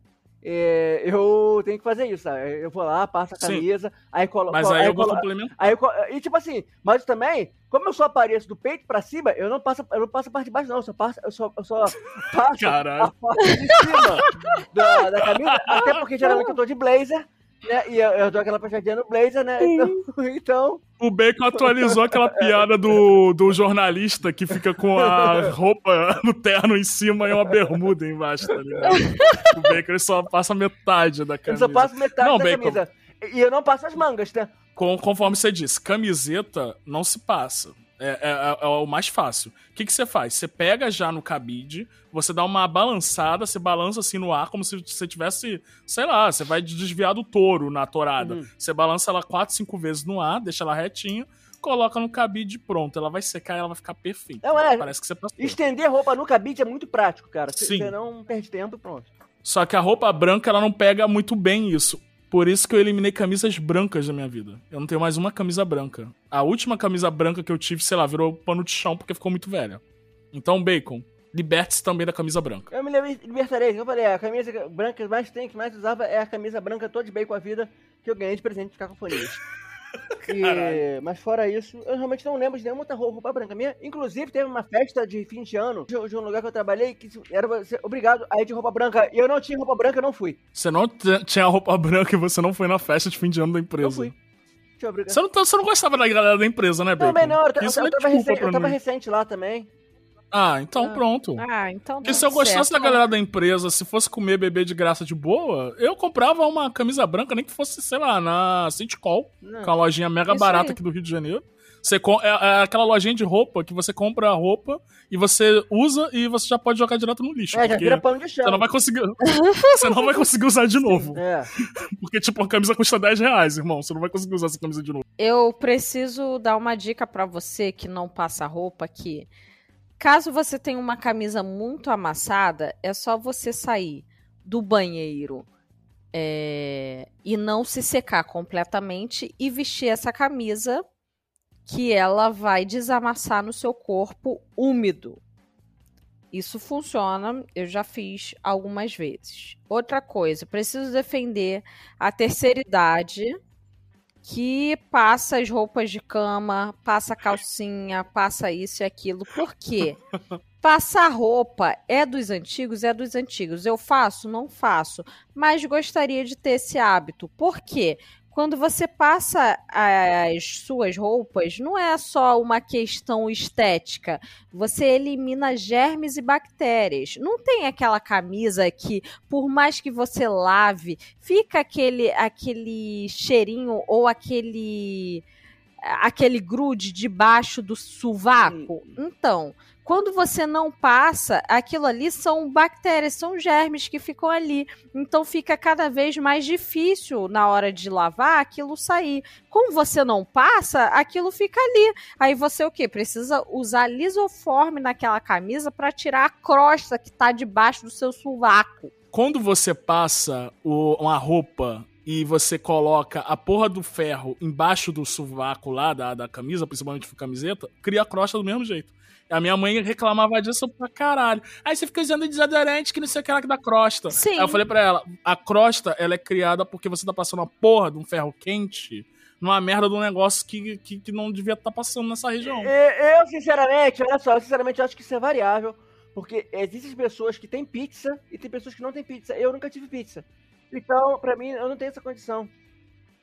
é, eu tenho que fazer isso, sabe? Eu vou lá, passo a Sim. camisa, aí coloco. Mas aí eu vou complementar. aí eu E tipo assim, mas também, como eu só apareço do peito pra cima, eu não passo, eu não passo a parte de baixo, não. Eu só passo, eu só, eu só passo Caralho. a parte de cima [laughs] da, da camisa. Até porque geralmente eu tô de blazer, né? E eu, eu dou aquela fechadinha no blazer, né? Então. [laughs] então O Bacon atualizou aquela piada do, do jornalista que fica com a roupa no terno em cima e uma bermuda embaixo, tá ligado? O Bacon ele só passa metade da eu camisa. só passo metade Não, da Bacon. camisa. E eu não passo as mangas, né? Com- conforme você disse, camiseta não se passa. É, é- é- é o mais fácil. O que, que você faz? Você pega já no cabide, você dá uma balançada, você balança assim no ar, como se você tivesse, sei lá, você vai desviar do touro na torada. Uhum. Você balança ela quatro, cinco vezes no ar, deixa ela retinha, coloca no cabide e pronto. Ela vai secar e ela vai ficar perfeita. Não, é. Parece que você passou. Estender roupa no cabide é muito prático, cara. Você Sim. você não perde tempo pronto. Só que a roupa branca, ela não pega muito bem isso. Por isso que eu eliminei camisas brancas da minha vida. Eu não tenho mais uma camisa branca. A última camisa branca que eu tive, sei lá, virou pano de chão porque ficou muito velha. Então, Bacon, liberte-se também da camisa branca. Eu me libertarei, eu falei, a camisa branca que mais tem, que mais usava é a camisa branca toda de bem com a vida que eu ganhei de presente de cacofonias. [laughs] E, mas fora isso, eu realmente não lembro de nenhuma outra roupa, branca minha. Inclusive, teve uma festa de fim de ano de, de um lugar que eu trabalhei que era obrigado a ir de roupa branca. E eu não tinha roupa branca, eu não fui. Você não tinha roupa [laughs] branca e você não foi na festa de fim de ano da empresa. Fui. Eu obrigar. Você não, tá- você não gostava da galera da empresa, né, Bacon? Também não, eu, eu, não é tava, recente, eu tava recente lá também. Ah, então Ah. pronto. Ah, então. Porque tá se eu gostasse certo. da galera da empresa, se fosse comer bebê de graça de boa, eu comprava uma camisa branca, nem que fosse, sei lá, na Citcall, Não. que é uma lojinha mega Isso barata aí. aqui do Rio de Janeiro. Você com- é, é aquela lojinha de roupa que você compra a roupa e você usa e você já pode jogar direto no lixo. É, já vira pano de chão. você não vai conseguir. [laughs] você não vai conseguir usar de novo. É. [laughs] Porque, tipo, a camisa custa 10 reais, irmão. Você não vai conseguir usar essa camisa de novo. Eu preciso dar uma dica pra você que não passa roupa que caso você tenha uma camisa muito amassada, é só você sair do banheiro é, e não se secar completamente e vestir essa camisa que ela vai desamassar no seu corpo úmido. Isso funciona, eu já fiz algumas vezes. Outra coisa, preciso defender a terceira idade que passa as roupas de cama, passa a calcinha, passa isso e aquilo. Por quê? [laughs] Passar roupa é dos antigos, é dos antigos. Eu faço? Não faço. Mas gostaria de ter esse hábito. Por quê? Quando você passa as suas roupas, não é só uma questão estética. Você elimina germes e bactérias. Não tem aquela camisa que, por mais que você lave, fica aquele, aquele cheirinho ou aquele aquele grude debaixo do sovaco. Então, quando você não passa, aquilo ali são bactérias, são germes que ficam ali. Então fica cada vez mais difícil na hora de lavar aquilo sair. Como você não passa, aquilo fica ali. Aí você o quê? Precisa usar lisoforme naquela camisa para tirar a crosta que tá debaixo do seu sovaco. Quando você passa o- uma roupa e você coloca a porra do ferro embaixo do sovaco lá da, da camisa, principalmente camiseta, cria crosta do mesmo jeito. A minha mãe reclamava disso pra caralho. Aí você fica usando desodorante que não sei o que lá que dá crosta. Sim. Aí eu falei pra ela, a crosta, ela é criada porque você tá passando a porra de um ferro quente numa merda de um negócio que, que, que não devia estar passando nessa região. Eu, sinceramente, olha só, eu sinceramente acho que isso é variável. Porque existem pessoas que têm pizza e tem pessoas que não têm pizza. Eu nunca tive pizza. Então, pra mim, eu não tenho essa condição.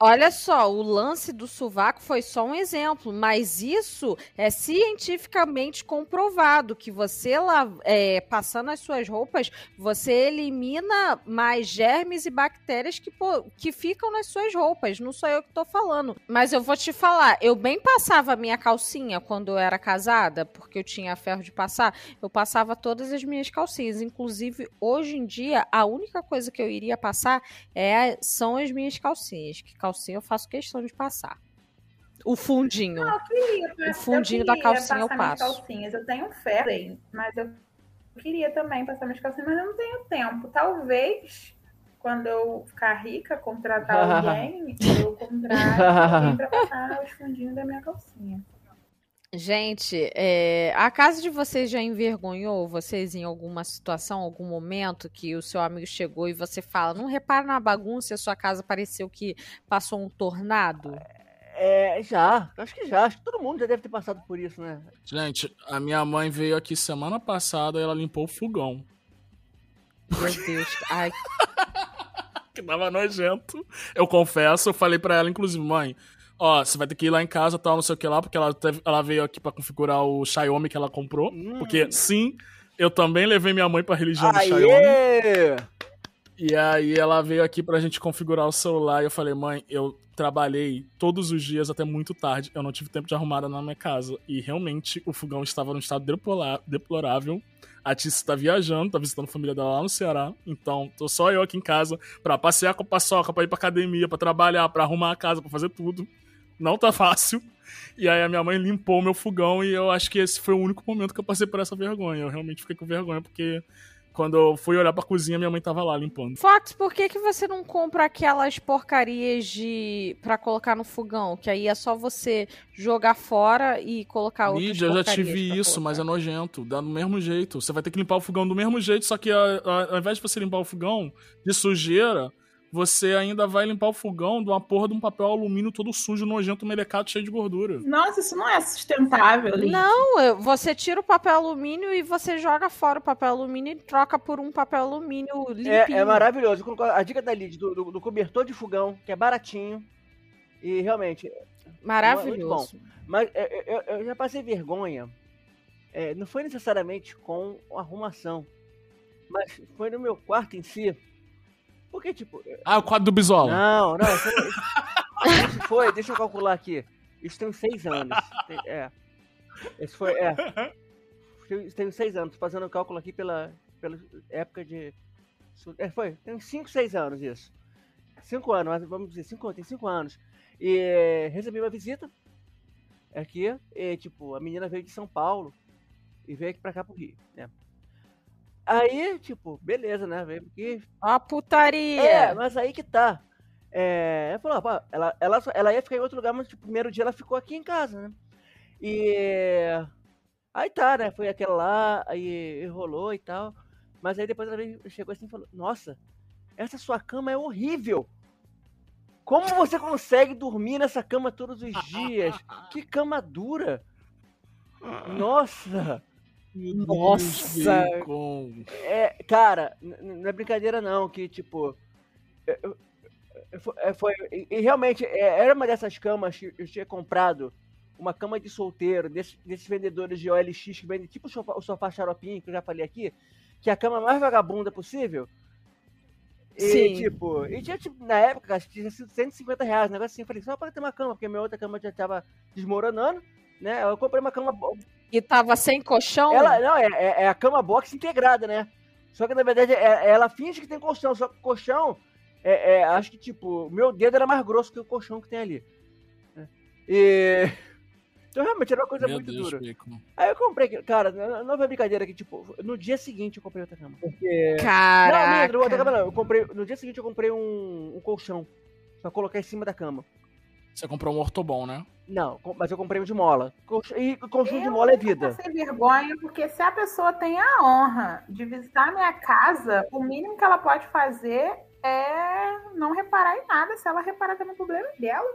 Olha só, o lance do sovaco foi só um exemplo, mas isso é cientificamente comprovado que você lá é, passando as suas roupas, você elimina mais germes e bactérias que, que ficam nas suas roupas. Não sou eu que tô falando, mas eu vou te falar, eu bem passava a minha calcinha quando eu era casada, porque eu tinha ferro de passar, eu passava todas as minhas calcinhas, inclusive hoje em dia a única coisa que eu iria passar é são as minhas calcinhas, que calcinha eu faço questão de passar. O fundinho. Não, eu queria, O fundinho eu da queria calcinha eu passo. calcinhas. Eu tenho ferro, mas eu queria também passar minhas calcinhas, mas eu não tenho tempo. Talvez, quando eu ficar rica, contratar [laughs] alguém, eu contrate alguém [laughs] pra passar os fundinhos da minha calcinha. Gente, é, a casa de vocês já envergonhou vocês em alguma situação, algum momento que o seu amigo chegou e você fala, não repara na bagunça e a sua casa pareceu que passou um tornado? É, já, acho que já, acho que todo mundo já deve ter passado por isso, né? Gente, a minha mãe veio aqui semana passada e ela limpou o fogão. Meu Deus. Ai, [laughs] Que tava nojento. Eu confesso, eu falei pra ela, inclusive, mãe, ó, você vai ter que ir lá em casa, tal, não sei o que lá, porque ela, teve- ela veio aqui pra configurar o Xiaomi que ela comprou. Hum. Porque, sim, eu também levei minha mãe pra religião do Xiaomi. Aê! E aí ela veio aqui pra gente configurar o celular e eu falei, mãe, eu trabalhei todos os dias até muito tarde, eu não tive tempo de arrumar na minha casa. E realmente o fogão estava num estado deplorável. A Tice tá viajando, tá visitando a família dela lá no Ceará. Então, tô só eu aqui em casa pra passear com a paçoca, pra ir pra academia, pra trabalhar, pra arrumar a casa, pra fazer tudo. Não tá fácil. E aí a minha mãe limpou o meu fogão e eu acho que esse foi o único momento que eu passei por essa vergonha. Eu realmente fiquei com vergonha porque quando eu fui olhar pra cozinha, minha mãe tava lá limpando. Fox, por que, que você não compra aquelas porcarias de para colocar no fogão? Que aí é só você jogar fora e colocar outras Mídia, eu já tive pra isso, mas é colocar. nojento. Dá do mesmo jeito. Você vai ter que limpar o fogão do mesmo jeito, só que a- a- ao invés de você limpar o fogão de sujeira, você ainda vai limpar o fogão de uma porra de um papel alumínio todo sujo, nojento, melecado, cheio de gordura. Nossa, isso não é sustentável, Liz. Não, você tira o papel alumínio e você joga fora o papel alumínio e troca por um papel alumínio limpinho. É, é maravilhoso. A dica da Lid, do, do- do cobertor de fogão, que é baratinho. E realmente, Maravilhoso. Mas é, é, eu, eu já passei vergonha. É, não foi necessariamente com arrumação. Mas foi no meu quarto em si. Porque, tipo. Ah, o quadro do Bisola. Não, não. [laughs] Isso, isso foi, deixa eu calcular aqui. Isso tem uns seis anos. Tem- É. Esse foi. É. Isso tem uns seis anos. Tô fazendo o cálculo aqui pela, pela época de. É, foi. Tem uns cinco, seis anos isso. Cinco anos, mas vamos dizer, cinco, tem cinco anos. E eh, recebi uma visita aqui. E, tipo, a menina veio de São Paulo e veio aqui pra cá pro Rio, né? Aí, tipo, beleza, né? Veio aqui, a putaria. é, mas aí que tá. É, ela falou, pô, ela, ela, ela ia ficar em outro lugar, mas tipo, o primeiro dia ela ficou aqui em casa, né? E aí tá, né? Foi aquela lá, aí rolou e tal. Mas aí depois ela veio- chegou assim e falou, nossa, essa sua cama é horrível. Como você consegue dormir nessa cama todos os dias? Que cama dura! [laughs] Nossa! Nossa. É, cara, não é brincadeira não, que tipo. eu- eu- eu- fo- é, Foi, e, e realmente, é, era uma dessas camas que eu tinha comprado, uma cama de solteiro, desses, desses vendedores de OLX que vendem tipo o sofá, o sofá xaropinho, que eu já falei aqui, que é a cama mais vagabunda possível. E, Sim. tipo, e tinha, tipo, na época, acho que tinha sido 150 reais, um negócio assim. Eu falei, só para ter uma cama, porque minha outra cama já tava desmoronando, né? Eu comprei uma cama bo- E tava sem colchão? ela, não, é, é- é a cama box integrada, né? Só que na verdade é- ela finge que tem colchão, só que o colchão, é, é, acho que tipo, meu dedo era mais grosso que o colchão que tem ali. né? E. [laughs] Então realmente era uma coisa Meu muito Deus, dura. Aí eu comprei, cara, não, não foi brincadeira que, tipo, no dia seguinte eu comprei outra cama. Porque. Não, Caraca. minha, não, outra cama não. Eu comprei, no dia seguinte eu comprei um, um colchão pra colocar em cima da cama. Você comprou um ortobon, né? Não, mas eu comprei um de mola. E de Eu mola é vida. passei vergonha, porque se a pessoa tem a honra de visitar a minha casa, o mínimo que ela pode fazer é não reparar em nada. Se ela reparar também, o problema dela.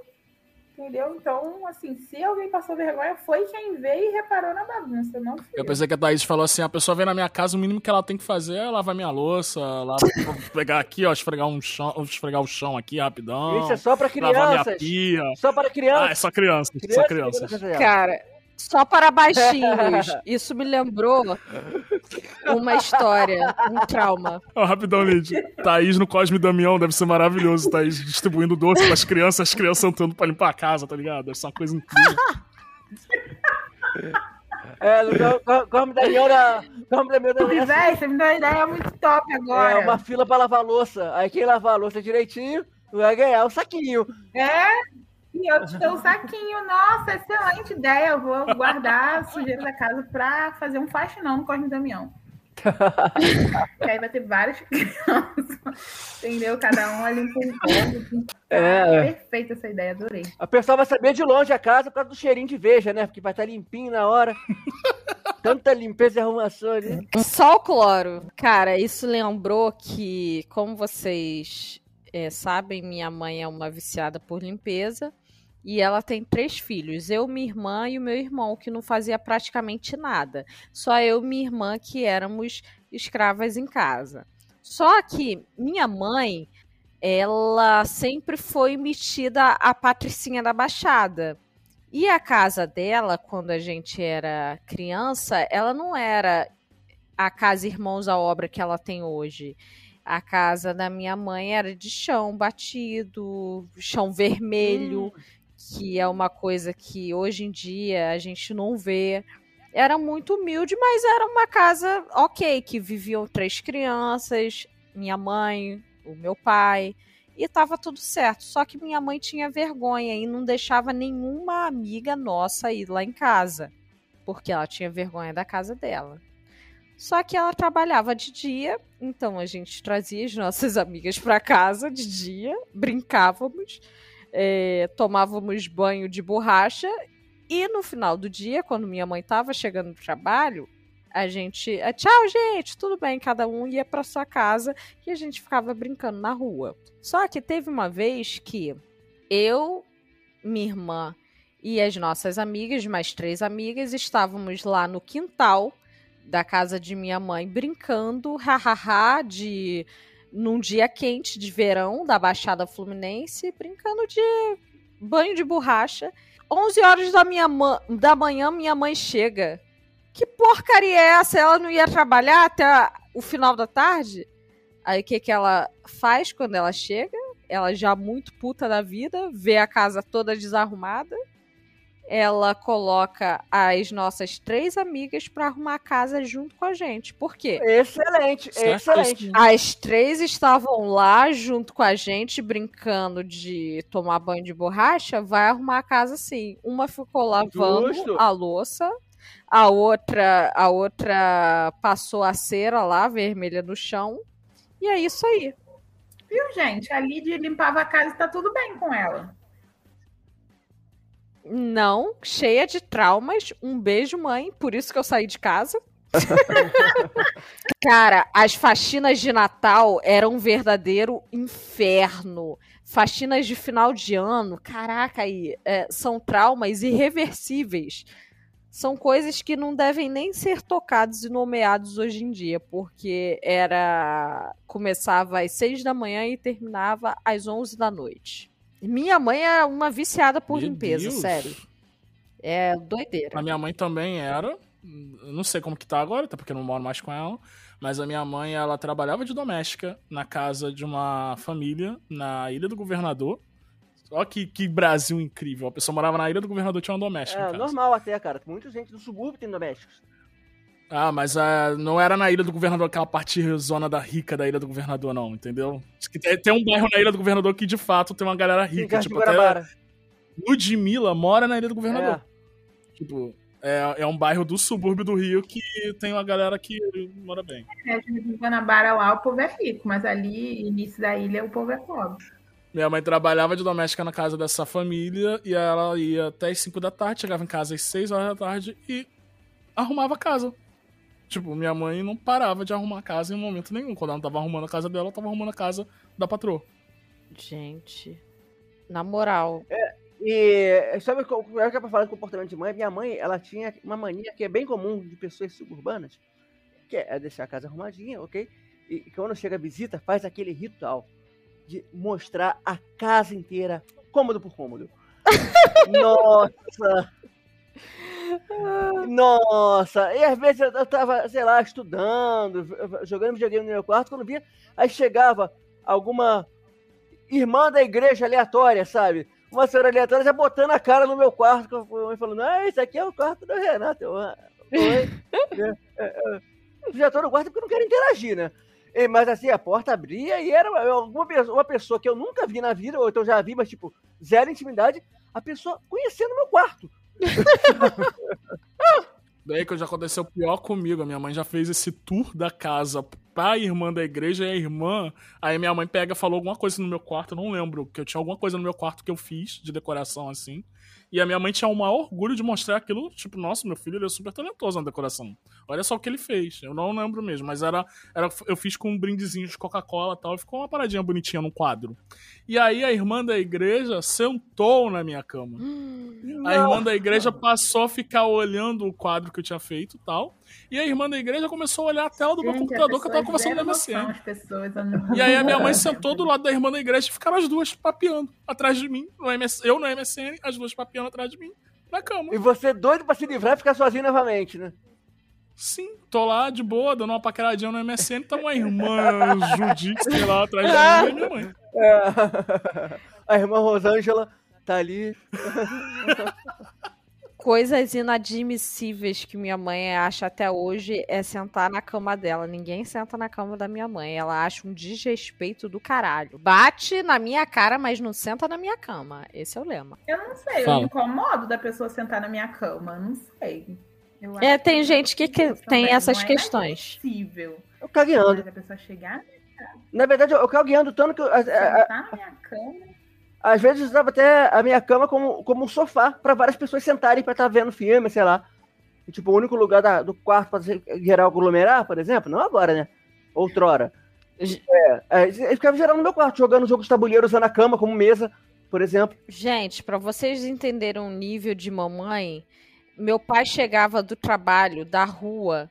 Entendeu? Então, assim, se alguém passou vergonha, foi quem veio e reparou na bagunça, não fui Eu pensei que a Thaís falou assim: a pessoa vem na minha casa, o mínimo que ela tem que fazer é lavar minha louça, lavar, pegar aqui, ó, esfregar, um chão, esfregar o chão aqui rapidão. Isso é só pra lavar minha crianças. pia. Só para Ah, é crianças. só crianças, só Crianças, crianças. crianças. Cara, só para baixinhos. [laughs] Isso me lembrou uma história, um trauma. Ó, rapidão, Lid. Thaís no Cosme Damião deve ser maravilhoso. Thaís distribuindo doce pras crianças, as crianças sentando pra limpar a casa, tá ligado? Deve ser uma coisa incrível. [laughs] É, no Cor- Corme Daniel da. Corme Daniel da. Véi, você me deu uma ideia muito top agora. É uma fila pra lavar a louça. Aí quem lavar a louça direitinho vai ganhar o saquinho. É, e eu te dou um saquinho. Nossa, excelente ideia. Eu vou guardar a sujeira da casa pra fazer um faxinão no Cosme Damião. [laughs] que aí vai ter várias crianças. Entendeu? Cada um ali com um pouco. É. Perfeita essa ideia, adorei. A pessoa vai saber de longe a casa por causa do cheirinho de veja, né? Porque vai estar limpinho na hora. [laughs] Tanta limpeza e arrumação ali. Só o cloro. Cara, isso lembrou que, como vocês é, sabem, minha mãe é uma viciada por limpeza. E ela tem três filhos, eu, minha irmã e o meu irmão, que não fazia praticamente nada. Só eu e minha irmã que éramos escravas em casa. Só que minha mãe, ela sempre foi metida a patricinha da Baixada. E a casa dela, quando a gente era criança, ela não era a casa Irmãos à Obra que ela tem hoje. A casa da minha mãe era de chão batido, chão vermelho, que é uma coisa que hoje em dia a gente não vê. Era muito humilde, mas era uma casa ok, que viviam três crianças, minha mãe, o meu pai, e tava tudo certo. Só que minha mãe tinha vergonha e não deixava nenhuma amiga nossa ir lá em casa, porque ela tinha vergonha da casa dela. Só que ela trabalhava de dia, então a gente trazia as nossas [laughs] amigas para casa de dia, brincávamos, é, tomávamos banho de borracha e no final do dia, quando minha mãe estava chegando do trabalho, a gente, ah, tchau gente, tudo bem, cada um ia para sua casa e a gente ficava brincando na rua. Só que teve uma vez que eu, minha irmã e as nossas amigas, mais três amigas, estávamos lá no quintal da casa de minha mãe brincando, hahaha, de num dia quente de verão da Baixada Fluminense, brincando de banho de borracha. 11 horas da, minha da manhã, minha mãe chega. Que porcaria é essa? Ela não ia trabalhar até o final da tarde? Aí o que, que ela faz quando ela chega? Ela já muito puta da vida, vê a casa toda desarrumada. Ela coloca as nossas três amigas pra arrumar a casa junto com a gente. Por quê? Excelente, excelente. As três estavam lá junto com a gente, brincando de tomar banho de borracha. Vai arrumar a casa sim. Uma ficou lavando Justo. a louça, a outra, a outra passou a cera lá, vermelha no chão. E é isso aí. Viu, gente? A Lidia limpava a casa e tá tudo bem com ela. Não, cheia de traumas. Um beijo, mãe. Por isso que eu saí de casa. [laughs] Cara, as faxinas de Natal eram um verdadeiro inferno. Faxinas de final de ano, caraca, aí, é, são traumas irreversíveis. São coisas que não devem nem ser tocados e nomeados hoje em dia, porque era começava às seis da manhã e terminava às onze da noite. Minha mãe é uma viciada por Meu limpeza, Deus. sério. É doideira. A minha mãe também era. Eu não sei como que tá agora, até porque eu não moro mais com ela. Mas a minha mãe, ela trabalhava de doméstica na casa de uma família na Ilha do Governador. Olha que, que Brasil incrível. A pessoa morava na Ilha do Governador tinha uma doméstica. É normal até, cara. Muita gente do subúrbio tem domésticos. Ah, mas ah, não era na Ilha do Governador, aquela parte zona da rica da Ilha do Governador, não, entendeu? Tem, tem um bairro na Ilha do Governador que de fato tem uma galera rica. Tipo, até. Ludmilla mora na Ilha do Governador. É. Tipo, é, é um bairro do subúrbio do Rio que tem uma galera que mora bem. É, de Guanabara lá, o povo é rico, mas ali, início da ilha, o povo é pobre. Minha mãe trabalhava de doméstica na casa dessa família e ela ia até as 5 da tarde, chegava em casa às 6 horas da tarde e arrumava a casa. Tipo, minha mãe não parava de arrumar a casa em momento nenhum. Quando ela não tava arrumando a casa dela, ela tava arrumando a casa da patroa. Gente, na moral, E sabe é que é pra falar de comportamento de mãe? Minha mãe, ela tinha uma mania que é bem comum de pessoas suburbanas, que é deixar a casa arrumadinha, ok? E quando chega a visita, faz aquele ritual de mostrar a casa inteira, cômodo por cômodo. [laughs] Nossa! Nossa! E às vezes eu tava, sei lá, estudando, jogando videogame no meu quarto, quando via, aí chegava alguma irmã da igreja aleatória, sabe? Uma senhora aleatória já botando a cara no meu quarto, falando, ah, isso aqui é o quarto do Renato. Eu, Oi. [laughs] É, é, é. já tô no quarto porque não quero interagir, né? Mas assim, a porta abria e era uma, uma pessoa que eu nunca vi na vida, ou então já vi, mas tipo, zero intimidade, a pessoa conhecendo meu quarto. [laughs] Daí que já aconteceu pior comigo. A minha mãe já fez esse tour da casa pra irmã da igreja e a irmã. Aí minha mãe pega falou alguma coisa no meu quarto, não lembro, que eu tinha alguma coisa no meu quarto que eu fiz de decoração assim. E a minha mãe tinha o maior orgulho de mostrar aquilo, tipo, nossa, meu filho ele é super talentoso na decoração. Olha só o que ele fez. Eu não lembro mesmo, mas era, era eu fiz com um brindezinho de Coca-Cola e tal, e ficou uma paradinha bonitinha no quadro. E aí a irmã da igreja sentou na minha cama. Hum, [gasps] a irmã da igreja passou a ficar olhando o quadro que eu tinha feito e tal. E a irmã da igreja começou a olhar a tela do meu computador que eu tava conversando no MSN. Pessoas, e aí a minha mãe [laughs] sentou do lado da irmã da igreja e ficaram as duas papeando atrás de mim, no MS, eu no MSN, as duas papeando atrás de mim, na cama. E você doido pra se livrar e ficar sozinho novamente, né? Sim, tô lá de boa, dando uma paqueradinha no MSN, tá uma irmã [laughs] Judite, sei lá, atrás de mim e minha mãe. É. [laughs] A irmã Rosângela tá ali. Coisas inadmissíveis que minha mãe acha até hoje é sentar na cama dela. Ninguém senta na cama da minha mãe. Ela acha um desrespeito do caralho. Bate na minha cara, mas não senta na minha cama. Esse é o lema. Eu não sei, Fala. eu me incomodo da pessoa sentar na minha cama. Não sei. é, tem que gente que, que tem essas é questões. Possível. Eu cagueando. a pessoa chegar na verdade, eu cagueando tanto que. Sentar na minha cama. Às vezes eu usava até a minha cama como, como um sofá para várias pessoas sentarem para estar tá vendo filme, sei lá. E, tipo, o único lugar da, do quarto para gerar aglomerar, por exemplo, não agora, né? Outrora. É, é, eu ficava geral no meu quarto, jogando jogo de tabuleiro, usando a cama como mesa, por exemplo. Gente, para vocês entenderem o nível de mamãe, meu pai chegava do trabalho, da rua,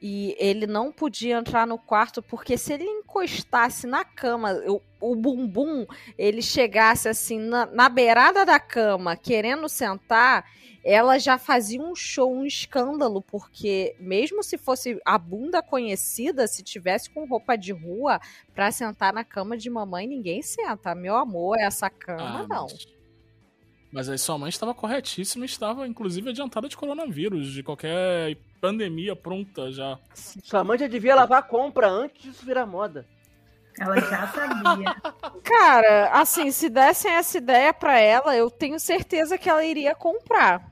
e ele não podia entrar no quarto porque se ele encostasse na cama, o, o bumbum, ele chegasse assim na, na beirada da cama querendo sentar, ela já fazia um show, um escândalo, porque mesmo se fosse a bunda conhecida, se tivesse com roupa de rua para sentar na cama de mamãe, ninguém senta. Meu amor, essa cama ah, não. Mas... Mas aí sua mãe estava corretíssima e estava, inclusive, adiantada de coronavírus, de qualquer pandemia pronta já. Sua mãe já devia lavar a compra antes disso virar moda. Ela já sabia. [laughs] Cara, assim, se dessem essa ideia para ela, eu tenho certeza que ela iria comprar.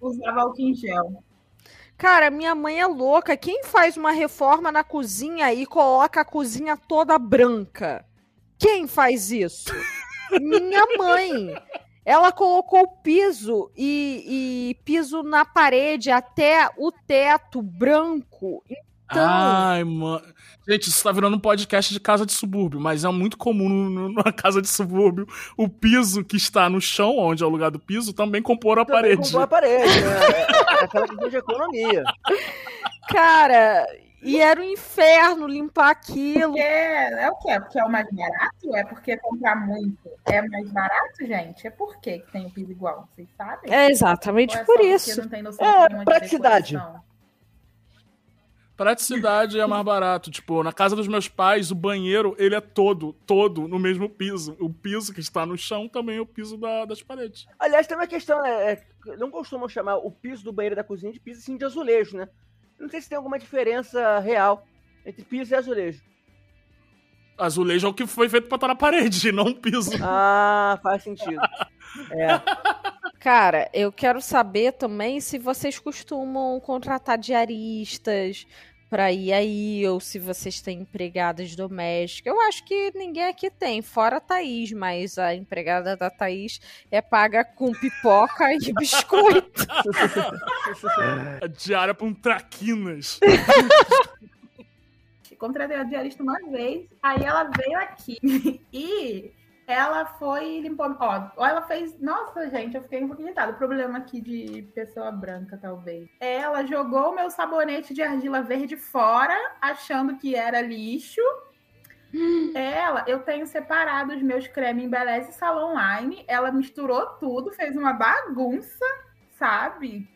Usava álcool em gel. Cara, minha mãe é louca. Quem faz uma reforma na cozinha e coloca a cozinha toda branca? Quem faz isso? [laughs] minha mãe. Ela colocou o piso e, e piso na parede até o teto branco. Então... Ai, mano. Gente, isso tá virando um podcast de casa de subúrbio, mas é muito comum numa casa de subúrbio o piso que está no chão, onde é o lugar do piso, também compor a também parede. Compor a parede, né? É, é aquela questão de economia. Cara, e era um inferno limpar aquilo. Porque é o quê? Porque é o mais barato? É porque comprar muito é mais barato, gente? É por que tem o piso igual? Vocês sabem? É exatamente é por isso. é praticidade. Praticidade é mais barato. Tipo, na casa dos meus pais, o banheiro, ele é todo, todo no mesmo piso. O piso que está no chão também é o piso da, das paredes. Aliás, tem uma questão, né? É, não costumam chamar o piso do banheiro da cozinha de piso assim de azulejo, né? Não sei se tem alguma diferença real entre piso e azulejo. Azulejo é o que foi feito pra estar na parede, [laughs] não piso. Ah, faz sentido. [laughs] é. Cara, eu quero saber também se vocês costumam contratar diaristas para ir aí, ou se vocês têm empregadas domésticas. Eu acho que ninguém aqui tem, fora a Thaís, mas a empregada da Thaís é paga com pipoca [laughs] e biscoito. a [laughs] diária para um traquinas. Contratei a diarista uma vez, aí ela veio aqui [laughs] e Ela foi e limpou. Ó, ela fez. Nossa, gente, eu fiquei um pouquinho irritada. O problema aqui de pessoa branca, talvez. Ela jogou o meu sabonete de argila verde fora, achando que era lixo. [gasps] Ela, eu tenho separado os meus cremes Embeleze Salon Line. Ela misturou tudo, fez uma bagunça, sabe?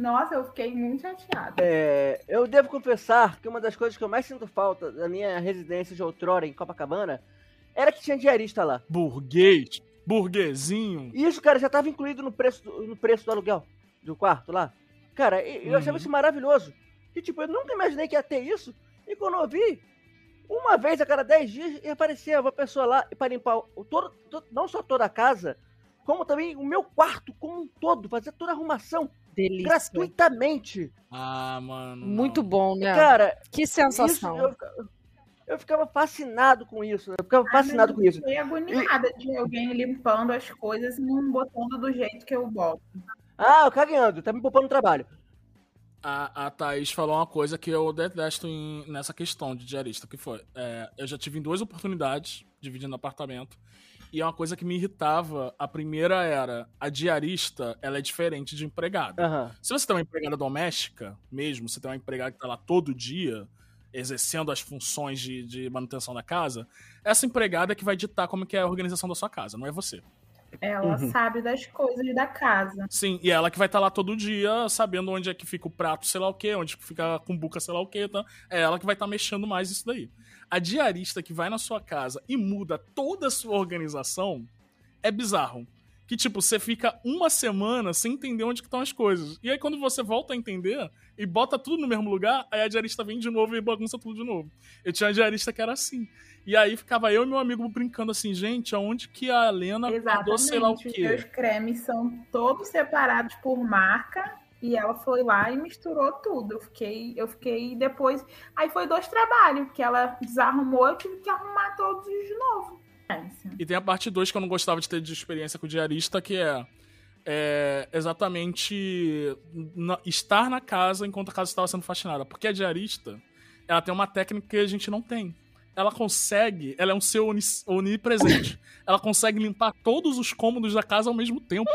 Nossa, eu fiquei muito chateada. É, eu devo confessar que uma das coisas que eu mais sinto falta da minha residência de outrora em Copacabana era que tinha diarista lá. Burguês, burguesinho. E isso, cara, já estava incluído no preço, do, no preço do aluguel do quarto lá. Cara, eu uhum. achava isso maravilhoso. E tipo, eu nunca imaginei que ia ter isso. E quando eu vi, uma vez a cada 10 dias aparecia uma pessoa lá para limpar o, todo, todo, não só toda a casa, como também o meu quarto como um todo, fazer toda a arrumação. Delícia. Gratuitamente. Ah, mano. Muito não. bom, né? Cara, que sensação. Isso, eu, eu, ficava fascinado com isso. Eu ficava ah, fascinado com isso. Eu fiquei agoniada e... de alguém limpando as coisas e não botando do jeito que eu boto. Ah, eu cagando, tá me poupando no trabalho. A, a Thaís falou uma coisa que eu detesto em, nessa questão de diarista, que foi, é, eu já tive em duas oportunidades, dividindo apartamento, e é uma coisa que me irritava. A primeira era, a diarista, ela é diferente de empregada. Uhum. Se você tem uma empregada doméstica, mesmo, você tem uma empregada que tá lá todo dia, exercendo as funções de, de manutenção da casa, essa empregada é que vai ditar como que é a organização da sua casa, não é você. Ela uhum. sabe das coisas da casa. Sim, e ela que vai estar tá lá todo dia, sabendo onde é que fica o prato, sei lá o quê, onde fica a cumbuca, sei lá o quê. Tá? É ela que vai estar tá mexendo mais isso daí. A diarista que vai na sua casa e muda toda a sua organização é bizarro. Que, tipo, você fica uma semana sem entender onde estão as coisas. E aí, quando você volta a entender e bota tudo no mesmo lugar, aí a diarista vem de novo e bagunça tudo de novo. Eu tinha uma diarista que era assim. E aí ficava eu e meu amigo brincando assim, gente, aonde que a Helena guardou sei lá o quê? Os meus cremes são todos separados por marca e ela foi lá e misturou tudo. Eu fiquei, eu fiquei depois. Aí foi dois trabalhos, que ela desarrumou, eu tive que arrumar todos de novo. E tem a parte 2 que eu não gostava de ter de experiência com o diarista, que é, é exatamente na, estar na casa enquanto a casa estava sendo faxinada. Porque a diarista, ela tem uma técnica que a gente não tem ela consegue, ela é um ser onipresente. [laughs] ela consegue limpar todos os cômodos da casa ao mesmo tempo.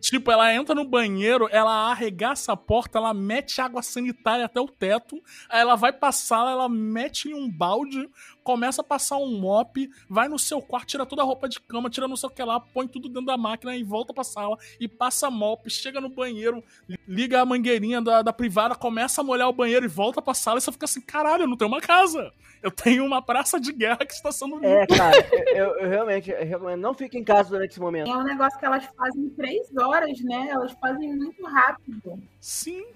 Tipo, ela entra no banheiro, ela arregaça a porta, ela mete água sanitária até o teto, aí ela vai passar, ela mete em um balde, começa a passar um mop, vai no seu quarto, tira toda a roupa de cama, tira no seu que lá, põe tudo dentro da máquina e volta pra sala e passa mop, chega no banheiro, liga a mangueirinha da, da privada, começa a molhar o banheiro e volta pra sala e você fica assim, caralho, eu não tenho uma casa. Eu tenho uma praça de guerra que está sendo É, cara, eu, eu realmente eu recomendo, não fique em casa durante esse momento. É um negócio que elas fazem em três horas, né? Elas fazem muito rápido. Sim.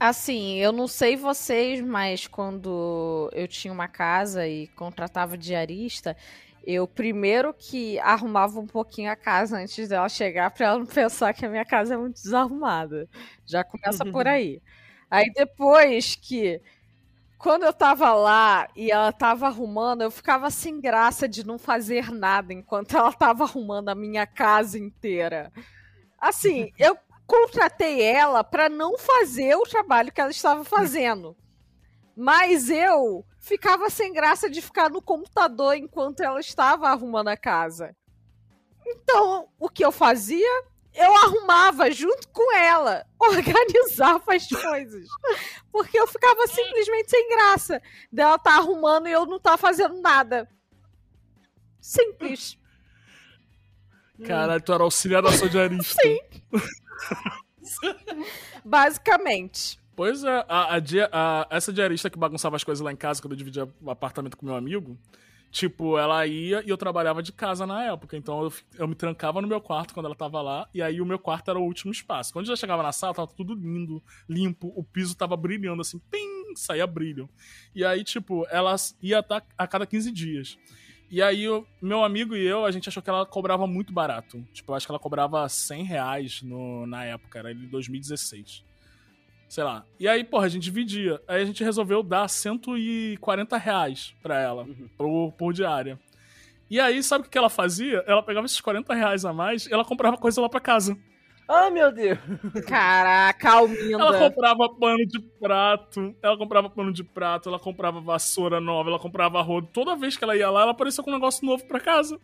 Assim, eu não sei vocês, mas quando eu tinha uma casa e contratava diarista, eu primeiro que arrumava um pouquinho a casa antes dela chegar para ela não pensar que a minha casa é muito desarrumada. Já começa por [laughs] aí. Aí depois que quando eu tava lá e ela tava arrumando, eu ficava sem graça de não fazer nada enquanto ela tava arrumando a minha casa inteira. Assim, eu contratei ela para não fazer o trabalho que ela estava fazendo. Mas eu ficava sem graça de ficar no computador enquanto ela estava arrumando a casa. Então, o que eu fazia? Eu arrumava junto com ela, [laughs] organizava as coisas. Porque eu ficava simplesmente sem graça dela tá arrumando e eu não tá fazendo nada. Simples. Caralho, tu era auxiliar da diarista. Sim. [laughs] Basicamente. Pois é, a, a, a, essa diarista que bagunçava as coisas lá em casa quando eu dividia o apartamento com meu amigo, tipo, ela ia e eu trabalhava de casa na época. Então eu, eu me trancava no meu quarto quando ela tava lá, e aí o meu quarto era o último espaço. Quando eu já chegava na sala, tava tudo lindo, limpo, o piso tava brilhando assim, pim, saía brilho. E aí, tipo, ela ia a cada 15 dias. E aí, o meu amigo e eu, a gente achou que ela cobrava muito barato. Tipo, eu acho que ela cobrava 100 reais no, na época, era de 2016. Sei lá. E aí, porra, a gente dividia. Aí a gente resolveu dar 140 reais pra ela, uhum. por, por diária. E aí, sabe o que ela fazia? Ela pegava esses 40 reais a mais e ela comprava coisa lá pra casa. Ai, meu Deus. Caraca, Ela Alminda. comprava pano de prato, ela comprava pano de prato, ela comprava vassoura nova, ela comprava rodo. Toda vez que ela ia lá, ela aparecia com um negócio novo pra casa.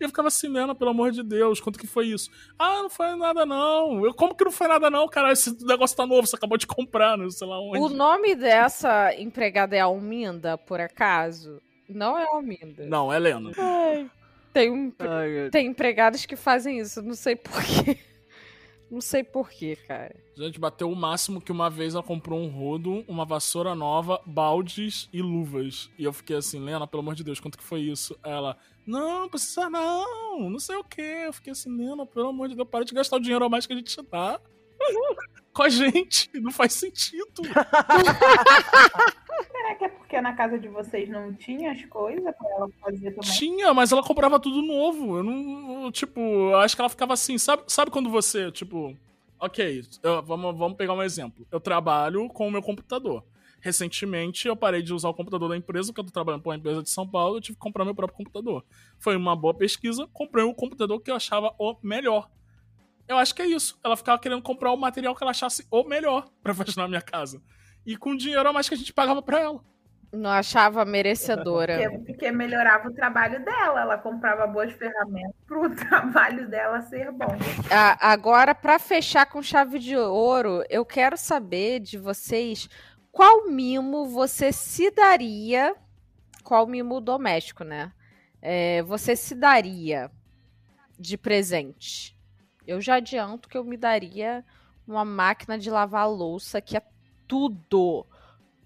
E eu ficava assim, Lena, pelo amor de Deus, quanto que foi isso? Ah, não foi nada não. Eu, como que não foi nada não, cara? Esse negócio tá novo, você acabou de comprar, não sei lá onde. O nome dessa empregada é Alminda, por acaso? Não é Alminda. Não, é Lena. Ai, tem, um, Ai, tem empregados que fazem isso, não sei porquê. Não sei porquê, cara. A gente bateu o máximo que uma vez ela comprou um rodo, uma vassoura nova, baldes e luvas. E eu fiquei assim, Lena, pelo amor de Deus, quanto que foi isso? Ela, não, precisa não, não sei o que. Eu fiquei assim, Lena, pelo amor de Deus, para de gastar o dinheiro a mais que a gente te dá. [laughs] Com a gente, não faz sentido. [laughs] Será que é porque na casa de vocês não tinha as coisas pra ela fazer também? Tinha, mas ela comprava tudo novo. Eu não. Tipo, eu acho que ela ficava assim, sabe, sabe quando você, tipo. Ok, eu- vamos, vamos pegar um exemplo. Eu trabalho com o meu computador. Recentemente eu parei de usar o computador da empresa, porque eu tô trabalhando para uma empresa de São Paulo, eu tive que comprar meu próprio computador. Foi uma boa pesquisa, comprei o computador que eu achava o melhor. Eu acho que é isso. Ela ficava querendo comprar o material que ela achasse o melhor pra fazer na minha casa. E com dinheiro a mais que a gente pagava pra ela. Não achava merecedora. Porque, porque melhorava o trabalho dela, ela comprava boas ferramentas pro [laughs] trabalho dela ser bom. A- agora, pra fechar com chave de ouro, eu quero saber de vocês qual mimo você se daria. Qual mimo doméstico, né? É, você se daria de presente. Eu já adianto que eu me daria uma máquina de lavar louça que é tudo.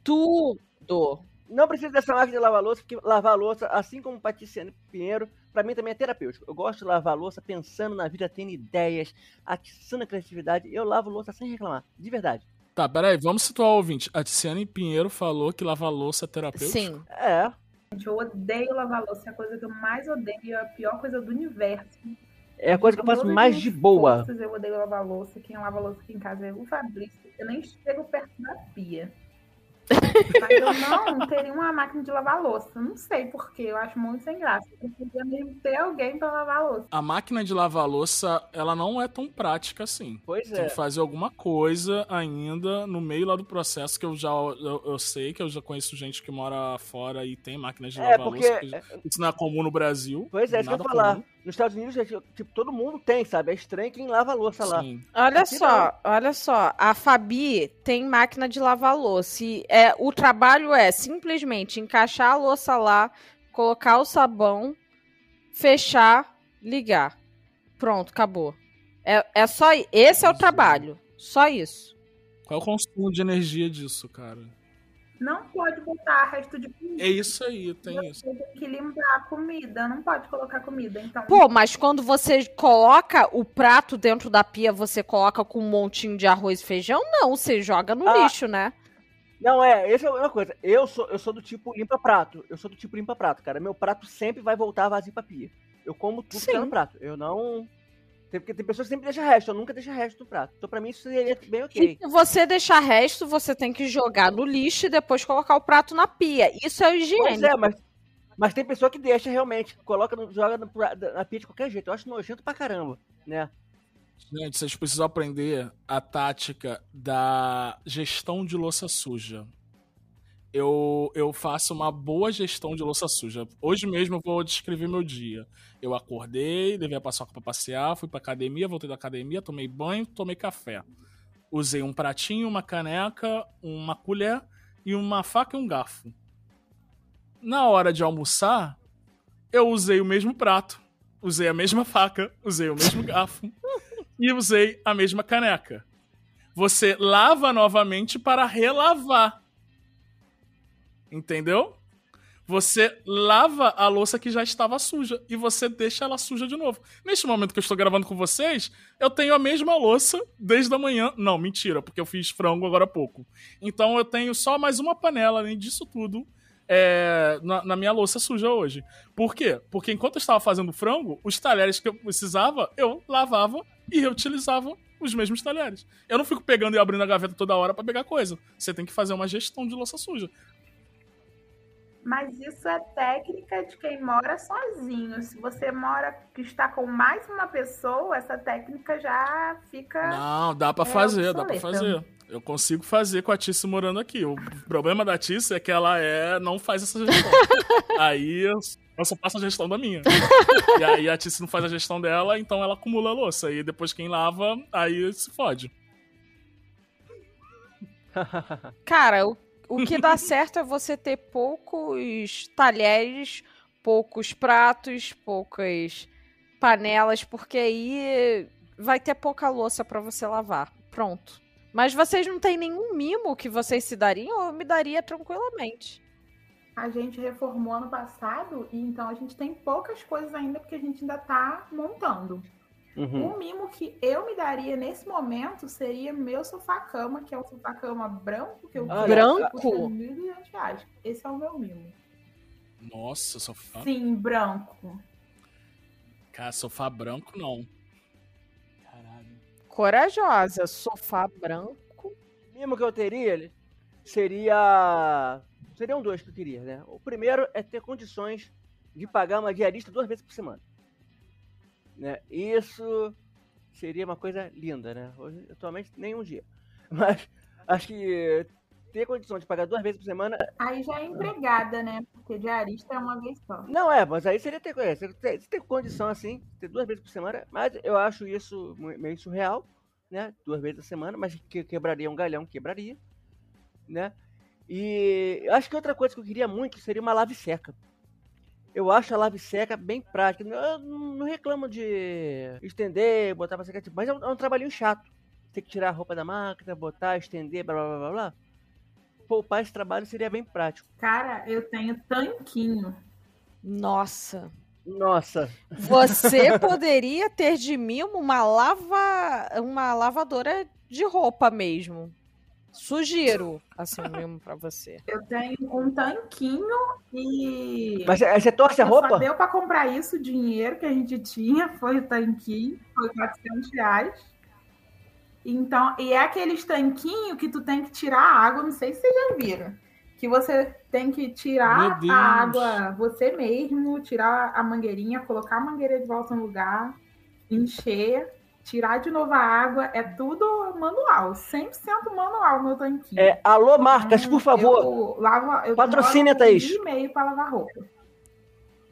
Tudo. Não precisa dessa máquina de lavar louça, porque lavar louça, assim como Patrícia Pinheiro, pra mim também é terapêutico. Eu gosto de lavar louça pensando na vida, tendo ideias, atiçando a criatividade. Eu lavo louça sem reclamar, de verdade. Tá, peraí, vamos situar o ouvinte. A Tiziane Pinheiro falou que lavar louça é terapêutico. Sim. É, Gente, eu odeio lavar louça, é a coisa que eu mais odeio, é a pior coisa do universo. É a coisa que eu faço mais de boa. forças, eu odeio lavar louça. Quem lava louça aqui em casa é o Fabrício. Eu nem chego perto da pia. Mas eu não teria uma máquina de lavar louça. Não sei porquê, eu acho muito sem graça. Eu preferia mesmo ter alguém pra lavar louça. A máquina de lavar louça, ela não é tão prática assim. Pois Tem é. que fazer alguma coisa ainda no meio lá do processo que eu já eu, eu sei que eu já conheço gente que mora fora e tem máquinas de É, lavar porque. louça. porque Isso não é comum no Brasil. Pois é, isso que eu ia falar. comum. Nos Estados Unidos, gente, tipo, todo mundo tem, sabe? É estranho quem lava a louça lá. Sim. Olha Aqui só, olha só. A Fabi tem máquina de lavar louça. E é, o trabalho é simplesmente encaixar a louça lá, colocar o sabão, fechar, ligar. Pronto, acabou. É, é só. Esse é o trabalho. Só isso. Qual é o consumo de energia disso, cara? Não pode botar resto de comida. É isso aí, tem isso. Você tem que limpar a comida, não pode colocar comida. Então, Pô, mas quando você coloca o prato dentro da pia, você coloca com um montinho de arroz e feijão? Não, você joga no Ah. lixo, né? Não, é, essa é uma coisa. Eu sou, eu sou do tipo limpa-prato. Eu sou do tipo limpa-prato, cara. Meu prato sempre vai voltar vazio pra pia. Eu como tudo que tá Sim. no prato. Eu não. Tem, porque tem pessoas que sempre deixam resto, eu nunca deixo resto no prato. Então pra mim isso seria bem ok. Se você deixar resto, você tem que jogar no lixo e depois colocar o prato na pia. Isso é o Pois é, mas, mas tem pessoa que deixa realmente, coloca, no- joga na pia de qualquer jeito. Eu acho nojento pra caramba, né? Gente, vocês precisam aprender a tática da gestão de louça suja. Eu, eu faço uma boa gestão de louça suja. Hoje mesmo eu vou descrever meu dia. Eu acordei, levei a paçoca pra passear, fui pra academia, voltei da academia, tomei banho, tomei café. Usei um pratinho, uma caneca, uma colher e uma faca e um garfo. Na hora de almoçar, eu usei o mesmo prato, usei a mesma faca, usei o mesmo garfo [laughs] e usei a mesma caneca. Você lava novamente para relavar. Entendeu? Você lava a louça que já estava suja e você deixa ela suja de novo. Neste momento que eu estou gravando com vocês, eu tenho a mesma louça desde a manhã. Não, mentira, porque eu fiz frango agora há pouco. Então eu tenho só mais uma panela, além disso tudo, é, na, na minha louça suja hoje. Por quê? Porque enquanto eu estava fazendo frango, os talheres que eu precisava, eu lavava e reutilizava os mesmos talheres. Eu não fico pegando e abrindo a gaveta toda hora para pegar coisa. Você tem que fazer uma gestão de louça suja. Mas isso é técnica de quem mora sozinho. Se você mora que está com mais uma pessoa, essa técnica já fica. Não, dá pra É fazer, dá pra obsoleta. fazer. Eu consigo fazer com a Tice morando aqui. O problema da Tice é que ela é não faz essa gestão. [laughs] aí eu eu só faço a gestão da minha. e aí a Tice não faz a gestão dela, então ela acumula a louça. E depois quem lava, aí se fode. Cara, o, o que dá [laughs] certo é você ter poucos talheres, poucos pratos, poucas panelas, porque aí vai ter pouca louça pra você lavar. Pronto. Mas vocês não têm nenhum mimo que vocês se dariam? Eu me daria tranquilamente. A gente reformou ano passado e então a gente tem poucas coisas ainda porque a gente ainda tá montando. Uhum. O mimo que eu me daria nesse momento seria meu sofá-cama, que é um sofá-cama branco que eu Olha, Branco? custa 1.200 reais. Esse é o meu mimo. Nossa, sofá. Sim, branco. Cara, sofá branco não. Caralho. Corajosa, sofá branco. mimo que eu teria ele, seria. Seriam dois que eu queria, né? O primeiro é ter condições de pagar uma diarista duas vezes por semana. Né? Isso seria uma coisa linda, né? Hoje, atualmente, nenhum dia. [laughs] Mas acho que ter condição de pagar duas vezes por semana. Aí já é empregada, né? Porque diarista é uma vez só. Não é, mas aí seria ter, é, você ter, você ter condição assim, ter duas vezes por semana. Mas eu acho isso meio surreal, né? Duas vezes por semana, mas que quebraria um galhão, quebraria, né? E eu acho que outra coisa que eu queria muito seria uma lave seca. Eu acho a lave seca bem prática. Eu não reclamo de estender, botar pra secar, tipo, mas é um, é um trabalhinho chato. Ter que tirar a roupa da máquina, botar, estender, blá blá blá blá. Poupar esse trabalho seria bem prático. Cara, eu tenho tanquinho. Nossa. Nossa, Você [laughs] poderia ter de mimo uma lava, uma lavadora de roupa mesmo. Sugiro, assim mesmo pra você. Eu tenho um tanquinho e. mas você torce a Só roupa? deu pra comprar isso, o dinheiro que a gente tinha foi o tanquinho, foi 400 reais. Então, e é aqueles tanquinho que tu tem que tirar a água, não sei se vocês já viram. Que você tem que tirar a água você mesmo, tirar a mangueirinha, colocar a mangueira de volta no lugar, encher, tirar de novo a água. É tudo manual, 100% manual meu tanquinho. É, alô, marcas, por favor. Eu lavo, eu Patrocina, um Thaís. dia e meio pra lavar roupa.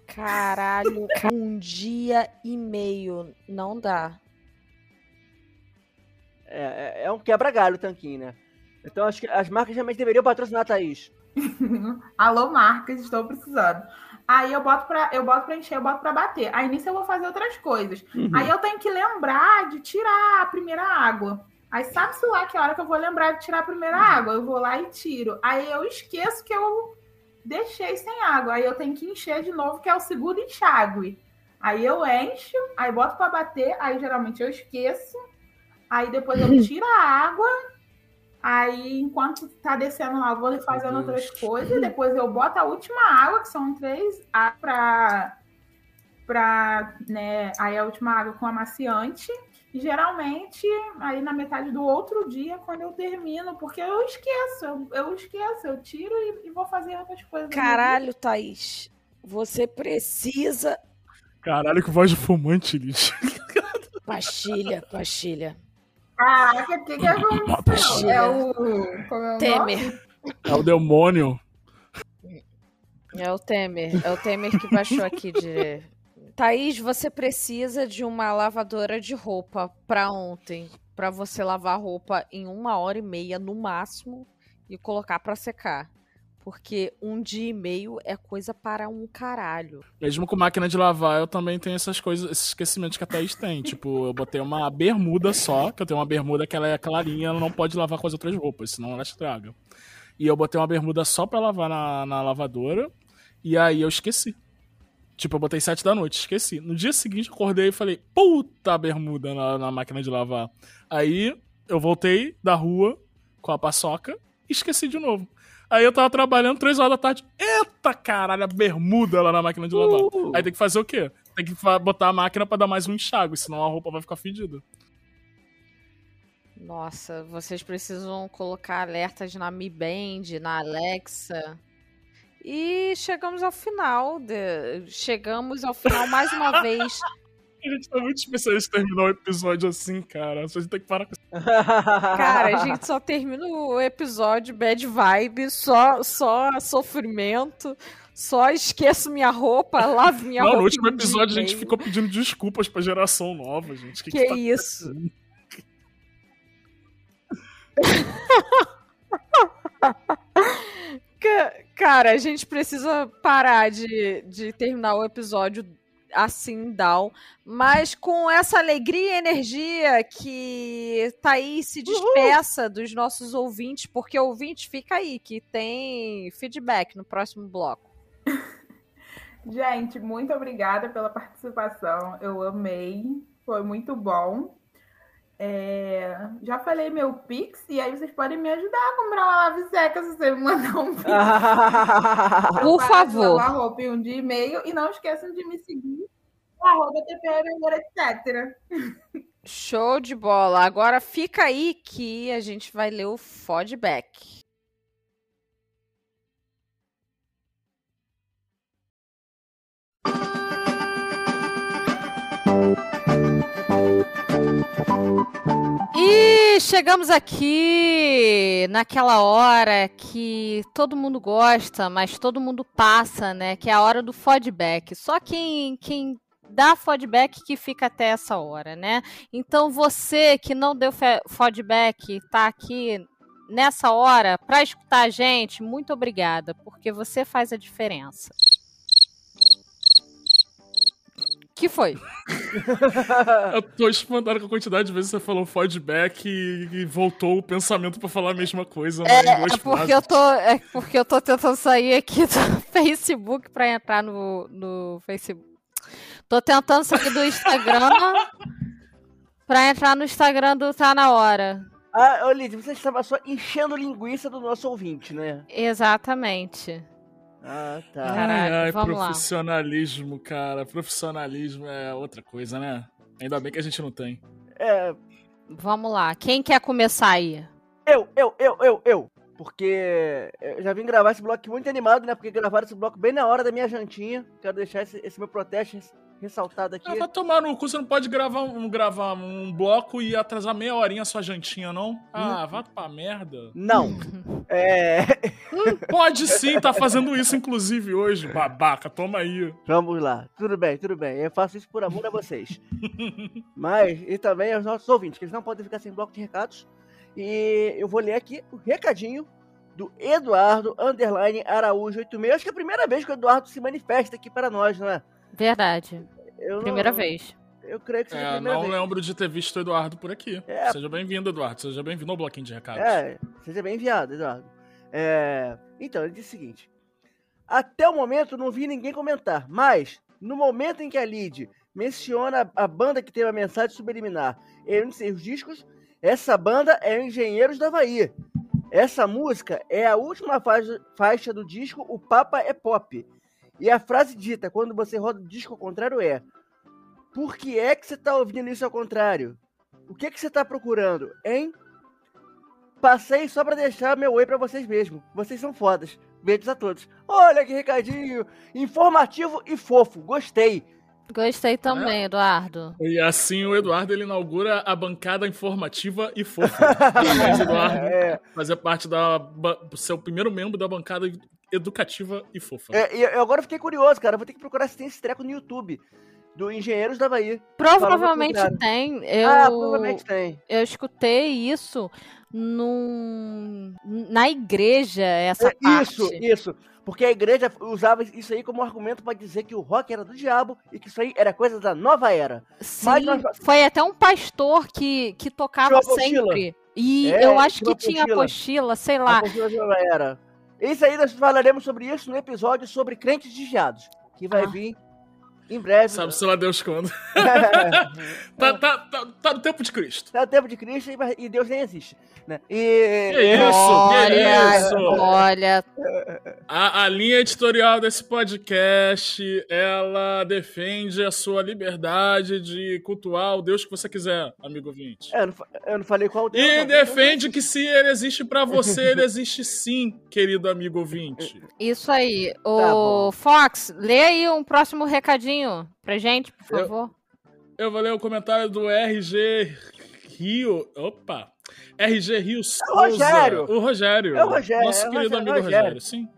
Caralho, [laughs] um dia e meio não dá. É, é- é um quebra-galho o tanquinho, né? Então acho que as marcas realmente deveriam patrocinar a Thaís. [laughs] Alô, marcas, estou precisando. Aí eu boto pra, eu boto pra encher, eu boto pra bater. Aí nisso eu vou fazer outras coisas. Aí eu tenho que lembrar de tirar a primeira água. Aí sabe-se lá que hora que eu vou lembrar de tirar a primeira água? Eu vou lá e tiro. Aí eu esqueço que eu deixei sem água. Aí eu tenho que encher de novo, que é o segundo enxágue. Aí eu encho, aí boto pra bater, aí geralmente eu esqueço. Aí depois eu [laughs] tiro a água. Aí, enquanto tá descendo lá, eu vou fazendo outras coisas. Depois eu boto a última água, que são três águas pra, pra né, aí a última água com amaciante. E geralmente, aí na metade do outro dia, quando eu termino, porque eu esqueço, eu, eu esqueço, eu tiro e, e vou fazer outras coisas. Caralho, Thaís. Você precisa. Caralho, que voz de fumante, Liz. Pastilha, pastilha. Caraca, o que que aconteceu? É o... como é o? Temer. É o demônio. É o Temer. É o Temer que baixou aqui de. Thaís, você precisa de uma lavadora de roupa pra ontem. Pra você lavar roupa em uma hora e meia no máximo e colocar pra secar. Porque um dia e meio é coisa para um caralho. Mesmo com máquina de lavar, eu também tenho essas coisas, esses esquecimentos que a Thaís tem. Tipo, eu botei uma bermuda só, que eu tenho uma bermuda que ela é clarinha, ela não pode lavar com as outras roupas, senão ela estraga. E eu botei uma bermuda só pra lavar na, na lavadora, e aí eu esqueci. Tipo, eu botei sete da noite, esqueci. No dia seguinte, acordei e falei, puta bermuda na, na máquina de lavar. Aí, eu voltei da rua com a paçoca e esqueci de novo. Aí eu tava trabalhando três horas da tarde. Eita caralho, a bermuda lá na máquina de lavar. Uh. Aí tem que fazer o quê? Tem que botar a máquina pra dar mais um enxágue, senão a roupa vai ficar fedida. Nossa, vocês precisam colocar alertas na Mi Band, na Alexa. E chegamos ao final. De... Chegamos ao final mais uma [laughs] vez. A gente tá muito especialista em terminar o episódio assim, cara. A gente tem que parar com isso. [laughs] Cara, a gente só termina o episódio bad vibe, só, só sofrimento. Só esqueço minha roupa, lavo minha Não, roupa. no último episódio a gente ficou pedindo desculpas pra geração nova, gente. Que, Que, que tá isso? [laughs] Ca- Cara, a gente precisa parar de, de terminar o episódio assim, down. Mas com essa alegria e energia que Thaís se despeça dos nossos ouvintes, porque ouvinte fica aí, que tem feedback no próximo bloco. [laughs] Gente, muito obrigada pela participação. Eu amei. Foi muito bom. É, Já falei meu Pix e aí vocês podem me ajudar a comprar uma lave seca se você me mandar um Pix. [laughs] Por de favor. em um dia e meio. E não esqueçam de me seguir. Arroba TPM, etc. Show de bola. Agora fica aí que a gente vai ler o feedback. E chegamos aqui naquela hora que todo mundo gosta, mas todo mundo passa, né? Que é a hora do feedback. Só quem, quem dá feedback que fica até essa hora, né? Então você que não deu fe- feedback, tá aqui nessa hora para escutar a gente, muito obrigada, porque você faz a diferença. Que foi? Eu tô espantado com a quantidade de vezes que você falou feedback e, e voltou o pensamento pra falar a mesma coisa né, duas É porque frases. eu tô, é porque eu tô tentando sair aqui do [laughs] Facebook para entrar no, no Facebook. Tô tentando sair do Instagram para entrar no Instagram do Tá Na Hora. ah, ô Lidia, você estava só enchendo linguiça do nosso ouvinte, né? Exatamente. Ah, tá. Ai, Caraca, ai, vamos lá. profissionalismo, cara. Profissionalismo é outra coisa, né? Ainda bem que a gente não tem. É, Vamos lá. Quem quer começar aí? eu, eu, eu, eu, eu. Porque eu já vim gravar esse bloco muito animado, né? Porque gravaram esse bloco bem na hora da minha jantinha. Quero deixar esse, esse meu protesto ressaltado aqui. Ah, vai tomar no cu, você não pode gravar um, gravar um bloco e atrasar meia horinha a sua jantinha, não? Ah, vá pra merda. Não. É. Pode sim, tá fazendo isso inclusive hoje, babaca, toma aí. Vamos lá. Tudo bem, tudo bem. Eu faço isso por amor a vocês. Mas, e também aos nossos ouvintes, que eles não podem ficar sem bloco de recados. E eu vou ler aqui o recadinho do Eduardo Underline Araújo 86. Acho que é a primeira vez que o Eduardo se manifesta aqui para nós, não é? Verdade. Eu não- Primeira vez. Eu creio que seja a É, primeira não vez. lembro de ter visto o Eduardo por aqui. É. Seja bem-vindo, Eduardo. Seja bem-vindo ao bloquinho de recados. É, seja bem enviado, Eduardo. É, então, ele disse o seguinte: Até o momento não vi ninguém comentar, mas no momento em que a Lid menciona a banda que tem uma mensagem subliminar em um de seus discos, essa banda é o Engenheiros da Havaí. Essa música é a última faixa, faixa do disco O Papa é Pop. E a frase dita quando você roda o disco ao contrário é: Por que é que você tá ouvindo isso ao contrário? O que é que você tá procurando, hein? Passei só pra deixar meu oi pra vocês mesmo. Vocês são fodas. Beijos a todos. Olha que recadinho informativo e fofo. Gostei. Gostei também, Eduardo. E assim o Eduardo ele inaugura a bancada informativa e [laughs] fofa. Parabéns, Eduardo. É, Fazer parte da ba- seu primeiro membro da bancada educativa e fofa. é, e eu agora fiquei curioso, cara. Vou ter que procurar se tem esse treco no YouTube. Do Engenheiros da Bahia. Provavelmente tem. Eu, Ah, provavelmente tem. eu escutei isso num, na igreja, essa É, parte. Isso, isso. Porque a igreja usava isso aí como argumento pra dizer que o rock era do diabo e que isso aí era coisa da nova era. Sim, nós- foi até um pastor que, que tocava apostila. sempre. E É, eu acho que tinha apostila. apostila, sei A lá. postura da nova era. Isso aí nós falaremos sobre isso no episódio sobre crentes desviados. Que vai Ah. vir Em breve. Sabe, sei lá Deus quando. [laughs] tá, tá, tá, tá no tempo de Cristo. Tá no tempo de Cristo e- Deus nem existe. Né? Que E. isso, olha, que isso. olha, A, a linha editorial desse podcast, ela defende a sua liberdade de cultuar o Deus que você quiser, amigo ouvinte. É, Eu não, eu não falei qual Deus. E defende que se ele existe pra você, ele existe sim, querido amigo ouvinte. isso aí. Tá bom. Fox, lê aí um próximo recadinho pra gente, por Eu- favor. Eu vou ler o comentário do RG Rio. Opa! RG Rio Souza. Rogério. O Rogério. É o Rogério, Nosso é o querido Rogério, amigo Rogério. Rogério, sim.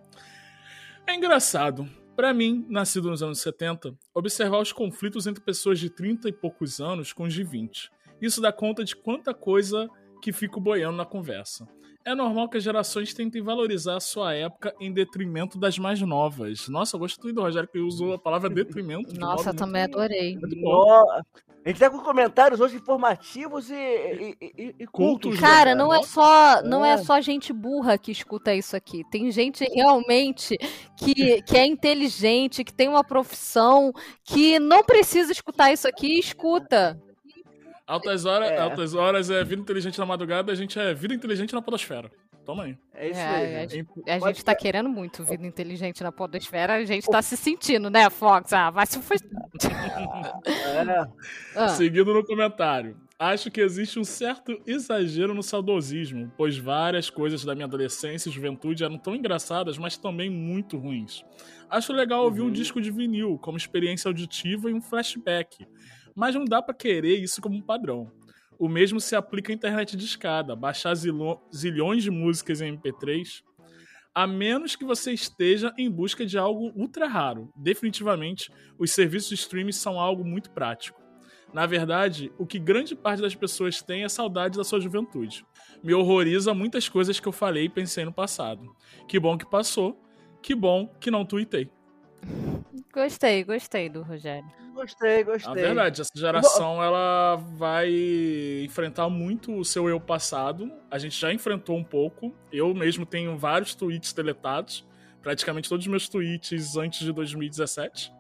É engraçado. Pra mim, nascido nos anos 70, observar os conflitos entre pessoas de 30 e poucos anos com os de 20. Isso dá conta de quanta coisa que fico boiando na conversa. É normal que as gerações tentem valorizar a sua época em detrimento das mais novas. Nossa, eu gostei do Rogério que usou a palavra detrimento. de Nossa, também muito- adorei. muito bom. Ó, A gente tá com comentários hoje informativos e, e, e- e cultos. Né, Cara, não é Nossa. só não é É. só gente burra que escuta isso aqui. Tem gente realmente que, que é inteligente, que tem uma profissão, que não precisa escutar isso aqui e escuta. Altas horas, É. altas horas é vida inteligente na madrugada, a gente é vida inteligente na podosfera. Toma aí. É isso É, aí. é, gente. A gente tá querendo muito vida inteligente na podosfera, a gente tá se sentindo, né, Fox? Ah, vai se. [laughs] É. Ah, Seguindo no comentário. Acho que existe um certo exagero no saudosismo, pois várias coisas da minha adolescência e juventude eram tão engraçadas, mas também muito ruins. Acho legal ouvir um Uhum. disco de vinil, como experiência auditiva e um flashback, mas não dá pra querer isso como um padrão. O mesmo se aplica à internet de escada, baixar zilhões de músicas em MP3, a menos que você esteja em busca de algo ultra raro. Definitivamente, os serviços de streaming são algo muito prático. Na verdade, o que grande parte das pessoas tem é saudade da sua juventude. Me horroriza muitas coisas que eu falei e pensei no passado. Que bom que passou, que bom que não tuitei. Gostei, gostei do Rogério. Gostei, A gostei. verdade, essa geração ela vai enfrentar muito o seu eu passado. A gente já enfrentou um pouco. Eu mesmo tenho vários tweets deletados. Praticamente todos os meus tweets antes de 2017.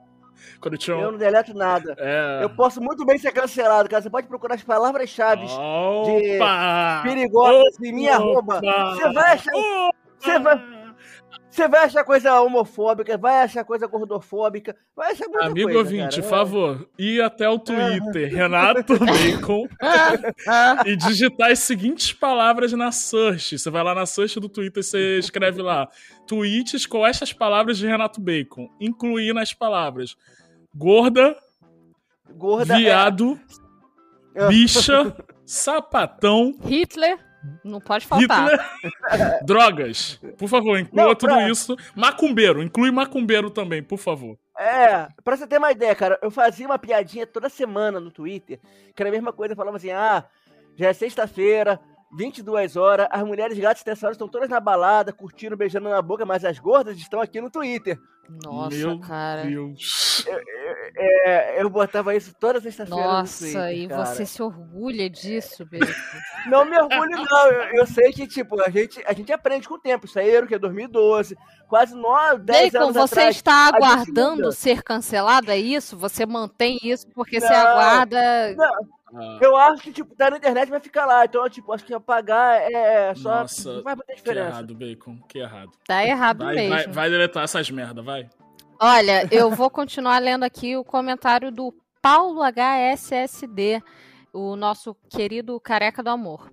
Quando eu tinha. Eu não deleto nada. É... Eu posso muito bem ser cancelado, cara. Você pode procurar as palavras-chave Opa! perigosas em minha Opa! arroba. Você vai achar. Você vai, você vai achar coisa homofóbica, vai achar coisa gordofóbica, vai achar muita Amigo coisa. ouvinte, cara. É. favor, ir até o Twitter, Renato [laughs] Bacon, e digitar as seguintes palavras na search. Você vai lá na search do Twitter e você escreve lá: tweets com estas palavras de Renato Bacon. Incluir nas palavras gorda, Gorda. é- viado, É. [laughs] bicha, sapatão, Hitler, não pode faltar. Hitler, [laughs] drogas. Por favor, inclua Não, tudo pra- isso. Macumbeiro, inclui macumbeiro também, por favor. É, pra você ter uma ideia, cara, eu fazia uma piadinha toda semana no Twitter, que era a mesma coisa, eu falava assim, ah, já é sexta-feira, 22 horas, as mulheres gatas dessa hora estão todas na balada, curtindo, beijando na boca, mas as gordas estão aqui no Twitter. Nossa, Meu cara. Deus. É, eu botava isso toda sexta-feira no Nossa, Twitter, e cara. você se orgulha disso, Bacon. [laughs] Não me orgulho, não. Eu, eu sei que, tipo, a gente, a gente aprende com o tempo. Isso aí era o que? 2012. Quase 9, 10 Bacon, anos você atrás. está aguardando ser cancelado, é isso? Você mantém isso porque você Não. aguarda. Ah, Eu acho que, tipo, tá na internet vai ficar lá. Então, tipo, acho que apagar é só. Nossa, não faz muita que diferença. errado, Bacon. Que errado. Tá errado Vai, mesmo. vai, vai deletar essas merda, vai. Olha, eu vou continuar lendo aqui o comentário do Paulo HSSD, o nosso querido careca do amor.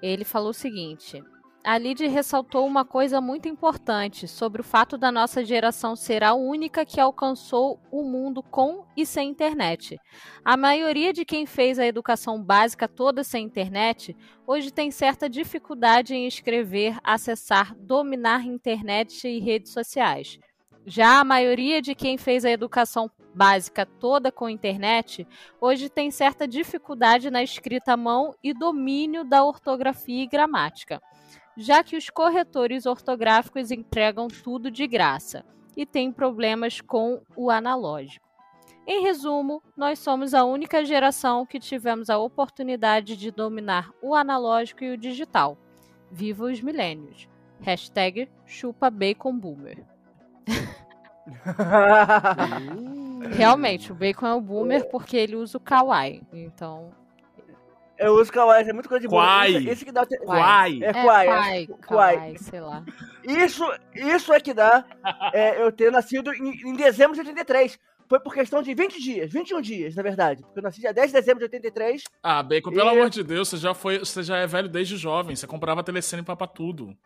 Ele falou o seguinte: a Lid ressaltou uma coisa muito importante sobre o fato da nossa geração ser a única que alcançou o mundo com e sem internet. A maioria de quem fez a educação básica toda sem internet hoje tem certa dificuldade em escrever, acessar, dominar internet e redes sociais. Já a maioria de quem fez a educação básica toda com internet hoje tem certa dificuldade na escrita à mão e domínio da ortografia e gramática, já que os corretores ortográficos entregam tudo de graça e têm problemas com o analógico. Em resumo, nós somos a única geração que tivemos a oportunidade de dominar o analógico e o digital. Viva os milênios. Hashtag chupa bacon boomer. [laughs] Realmente, o bacon é o boomer porque ele usa o kawaii. Então. Eu uso kawaii, é muito coisa de boa. Quai. Esse, esse que dá o te- Quai. É É, kawaii, é Quai. kawaii, sei lá. Isso, isso é que dá é, eu ter nascido em, em dezembro de 83. Foi por questão de 20 dias, 21 dias, na verdade. Porque eu nasci dia 10 de dezembro de 83. Ah, Bacon, pelo E- amor de Deus, você já foi. Você já é velho desde jovem. Você comprava telecena e papa tudo.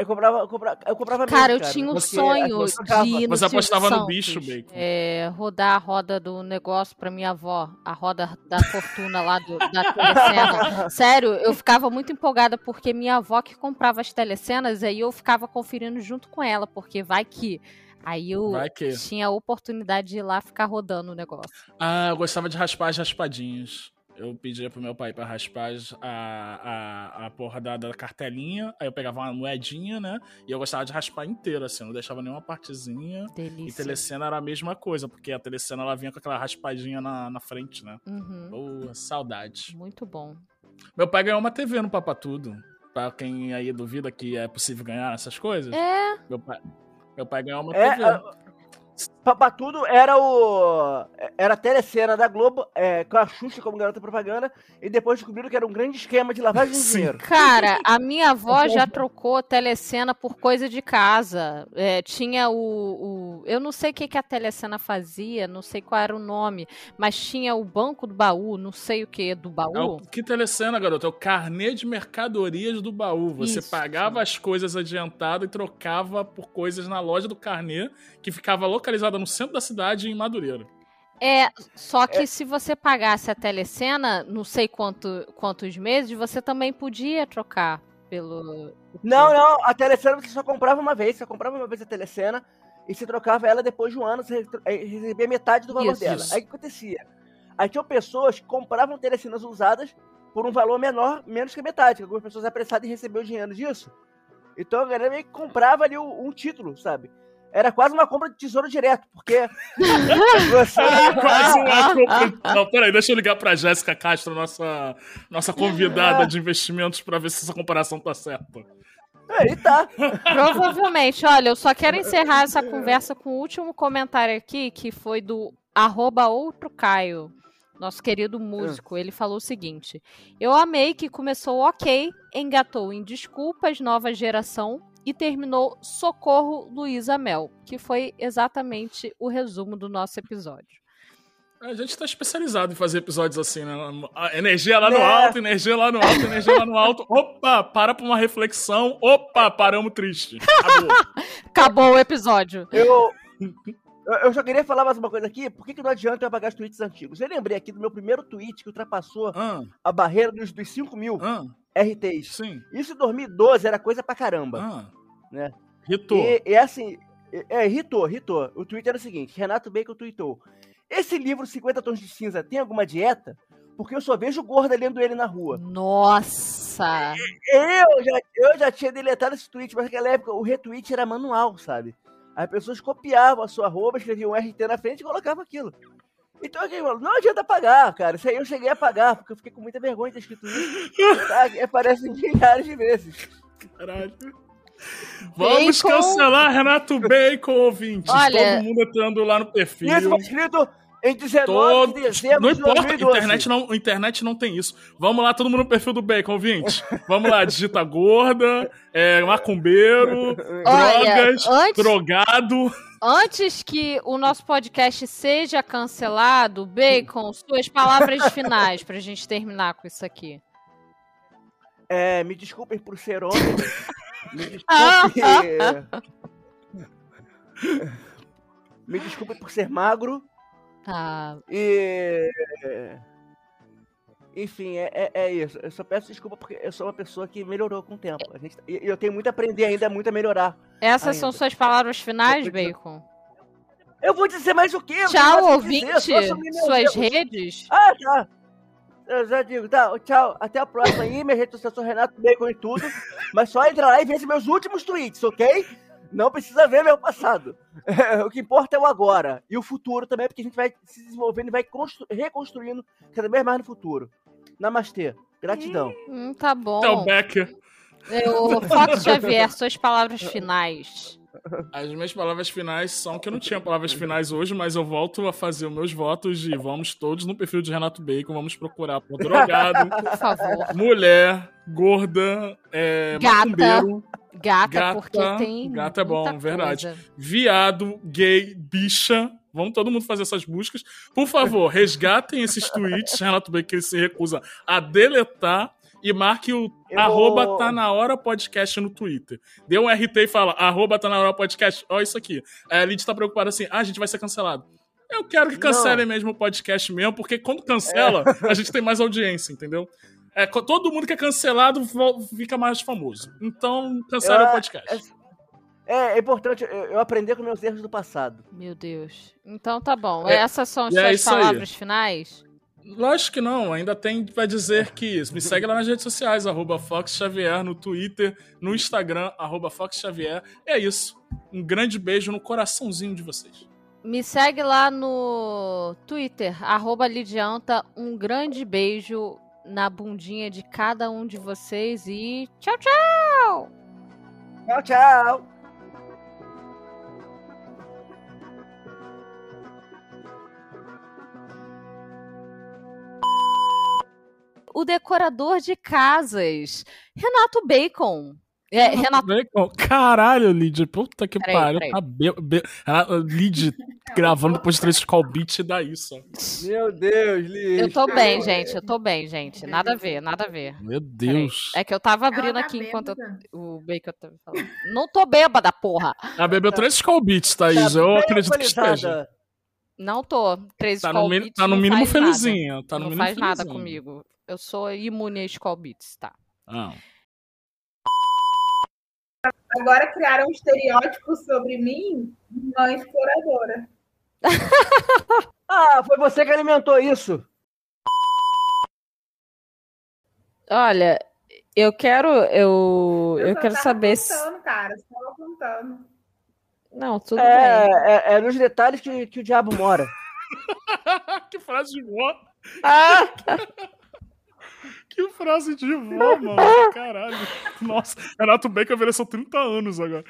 Eu comprava, eu comprava, eu comprava Cara, mesmo, eu tinha um porque sonho tocava. de ir no Você apostava no bicho, Bacon. É, rodar a roda do negócio pra minha avó, a roda da fortuna lá do, da telecena. [laughs] Sério, eu ficava muito empolgada porque minha avó que comprava as telecenas, aí eu ficava conferindo junto com ela, porque vai que. Aí eu que. tinha a oportunidade de ir lá ficar rodando o negócio. Ah, eu gostava de raspar as raspadinhas. Eu pedia pro meu pai pra raspar as- a, a, a porra da, da cartelinha. Aí eu pegava uma moedinha, né? E eu gostava de raspar inteira, assim. eu Não deixava nenhuma partezinha. E Delícia. telecena era a mesma coisa, porque a telecena ela vinha com aquela raspadinha na, na frente, né? Uhum, Boa, saudade. muito bom. Meu pai ganhou uma TV no Papa Tudo. Pra quem aí duvida que é possível ganhar essas coisas. É, Meu pai, meu pai ganhou uma É, TV. a- Papatudo era o. Era a telecena da Globo, é, com a Xuxa como garota propaganda, e depois descobriram que era um grande esquema de lavagem de dinheiro. Cara, a minha avó já trocou telecena por coisa de casa. É, tinha o, o- Eu não sei o que, que a telecena fazia, não sei qual era o nome, mas tinha o banco do baú, não sei o que do É o, baú. que telecena, garoto? É o carnê de mercadorias do baú. Você Isso. pagava as coisas adiantado e trocava por coisas na loja do carnê, que ficava localizada no centro da cidade, em Madureira. É, só que se você pagasse a telecena, não sei quanto, quantos meses, você também podia trocar pelo. Não, não, a telecena você só comprava uma vez, você comprava uma vez a telecena e você trocava ela depois de um ano, você eh, recebia metade do valor Isso, dela. isso. Aí o que acontecia? Aí tinham pessoas que compravam telecenas usadas por um valor menor, menos que a metade, que algumas pessoas apressadas em receber o dinheiro disso. Então a galera meio que comprava ali um, um título, sabe? Era quase uma compra de tesouro direto, porque você Quase uma compra. Não, peraí, deixa eu ligar pra Jéssica Castro, nossa, nossa convidada de investimentos, pra ver se essa comparação tá certa. Aí tá. Provavelmente, olha, eu só quero encerrar essa conversa com o último comentário aqui, que foi do arroba outro Caio, nosso querido músico. Ele falou o seguinte: Eu amei que começou ok, engatou em Desculpas, Nova Geração e terminou Socorro Luísa Mel, que foi exatamente o resumo do nosso episódio. A gente tá especializado em fazer episódios assim, né? Energia lá no Né? alto, energia lá no alto, energia lá no alto. [laughs] Opa, para pra uma reflexão. Opa, paramos triste. Acabou. [laughs] Acabou o episódio. Eu, eu- eu só queria falar mais uma coisa aqui. Por que, que não adianta eu apagar os tweets antigos? Eu lembrei aqui do meu primeiro tweet que ultrapassou Ah, a barreira dos, dos 5 mil ah, RTs. sim. Isso em 2012 era coisa pra caramba. Ah. Né? Ritou. E, e assim, é, irritou, irritou. O tweet era o seguinte: Renato Bacon tweetou. Esse livro 50 Tons de Cinza tem alguma dieta? Porque eu só vejo gorda lendo ele na rua. Nossa! Eu já, eu já tinha deletado esse tweet, mas naquela época o retweet era manual, sabe? As pessoas copiavam a sua arroba, escreviam um RT na frente e colocavam aquilo. Então alguém falou, não adianta pagar, cara. Isso aí eu cheguei a pagar, porque eu fiquei com muita vergonha de ter escrito isso. Tá? [laughs] Aparece milhares de vezes. Caralho. Vamos Bacon. cancelar Renato Bacon, ouvintes. Olha- Todo mundo entrando lá no perfil. Isso foi escrito em 19 Todo... de dezembro Não de importa, 2012. internet não, internet não tem isso. Vamos lá, todo mundo no perfil do Bacon, ouvinte. Vamos lá, digita gorda, é, macumbeiro, [laughs] Olha, drogas, antes- drogado. Antes que o nosso podcast seja cancelado, Bacon, suas palavras finais pra gente terminar com isso aqui. É, me desculpem por ser homem. me Ah, desculpe. [laughs] me desculpem por ser magro. Tá. E. Enfim, é, é, é isso. Eu só peço desculpa porque eu sou uma pessoa que melhorou com o tempo. A gente, e eu tenho muito a aprender ainda, muito a melhorar. Essas são Ainda. suas palavras finais, de- Bacon? Eu vou dizer mais o quê? Eu Tchau, ouvinte. dizer, Suas erros. redes. Ah, tá. Eu já digo, tá, tchau. Até a próxima aí. Minha rede social é Renato Bacon e tudo. Mas só entra lá e veja meus últimos tweets, ok? Não precisa ver meu passado. [laughs] o que importa é o agora. E o futuro também, porque a gente vai se desenvolvendo e vai constru- reconstruindo cada vez mais no futuro. Namastê. Gratidão. Hum, tá bom. Até o Becker. Eu, Fox Xavier, suas palavras finais. As minhas palavras finais são que eu não tinha palavras finais hoje, mas eu volto a fazer os meus votos de vamos todos no perfil de Renato Bacon, vamos procurar por drogado, [laughs] Por favor. mulher, gorda, é, Gata. macumbeiro, Gata, Gata, porque tem. gata é bom, verdade. coisa. viado, gay, bicha. Vamos todo mundo fazer essas buscas. Por favor, resgatem esses tweets, Renato ele se recusa a deletar. E marque o Eu arroba tá na hora podcast no Twitter. Dê um RT e fala, arroba tá na hora podcast. Olha isso aqui. Aí a Lid tá preocupada assim, ah, a gente vai ser cancelado. Eu quero que cancelem mesmo o podcast mesmo, porque quando cancela, É. a gente tem mais audiência, entendeu? É, todo mundo que é cancelado fica mais famoso. Então, cancela Eu- o podcast. É, é importante eu, aprender com meus erros do passado. Meu Deus. Então tá bom. É, Essas são as é suas isso aí. palavras finais? Lógico que não, ainda tem pra dizer que me segue lá nas redes sociais, arroba Fox Xavier, no Twitter, no Instagram, arroba Fox Xavier. É isso. Um grande beijo no coraçãozinho de vocês. Me segue lá no Twitter, arroba Lidianta. Um grande beijo na bundinha de cada um de vocês e tchau, tchau! Tchau, tchau. O decorador de casas, Renato Bacon. É, Renato. Bacon. Caralho, Lid, puta que pariu. Tá be... be... Ah, Lid [laughs] gravando depois de três call beat dá isso. Meu Deus, Liz. Eu tô bem, gente. Eu tô bem, gente. Nada a ver, nada a ver. Meu Peraí. Deus. É que eu tava Ela abrindo tá aqui enquanto eu- bêbada. o Bacon tava falando. Não tô bêbada, porra! Ah, bebeu três call beats, Thaís. Tá Eu acredito que esteja. Não tô. Três Tá no, mi- Beats tá no mínimo nada. felizinha. Tá no não mínimo faz nada felizinha. comigo. Eu sou imune a Skull Beats, tá? Ah. Agora criaram um estereótipo sobre mim, mãe exploradora. [laughs] Ah, foi você que alimentou isso. Olha, eu quero. Eu, eu, só quero tava saber se. apontando, cara, só apontando. Não, tudo bem. É, é, é nos detalhes que, que o diabo mora. [laughs] que frase de vó. Ah! [laughs] Que frase de vó, [laughs] mano. Caralho. Nossa, Renato Bacon envelheceu 30 anos agora.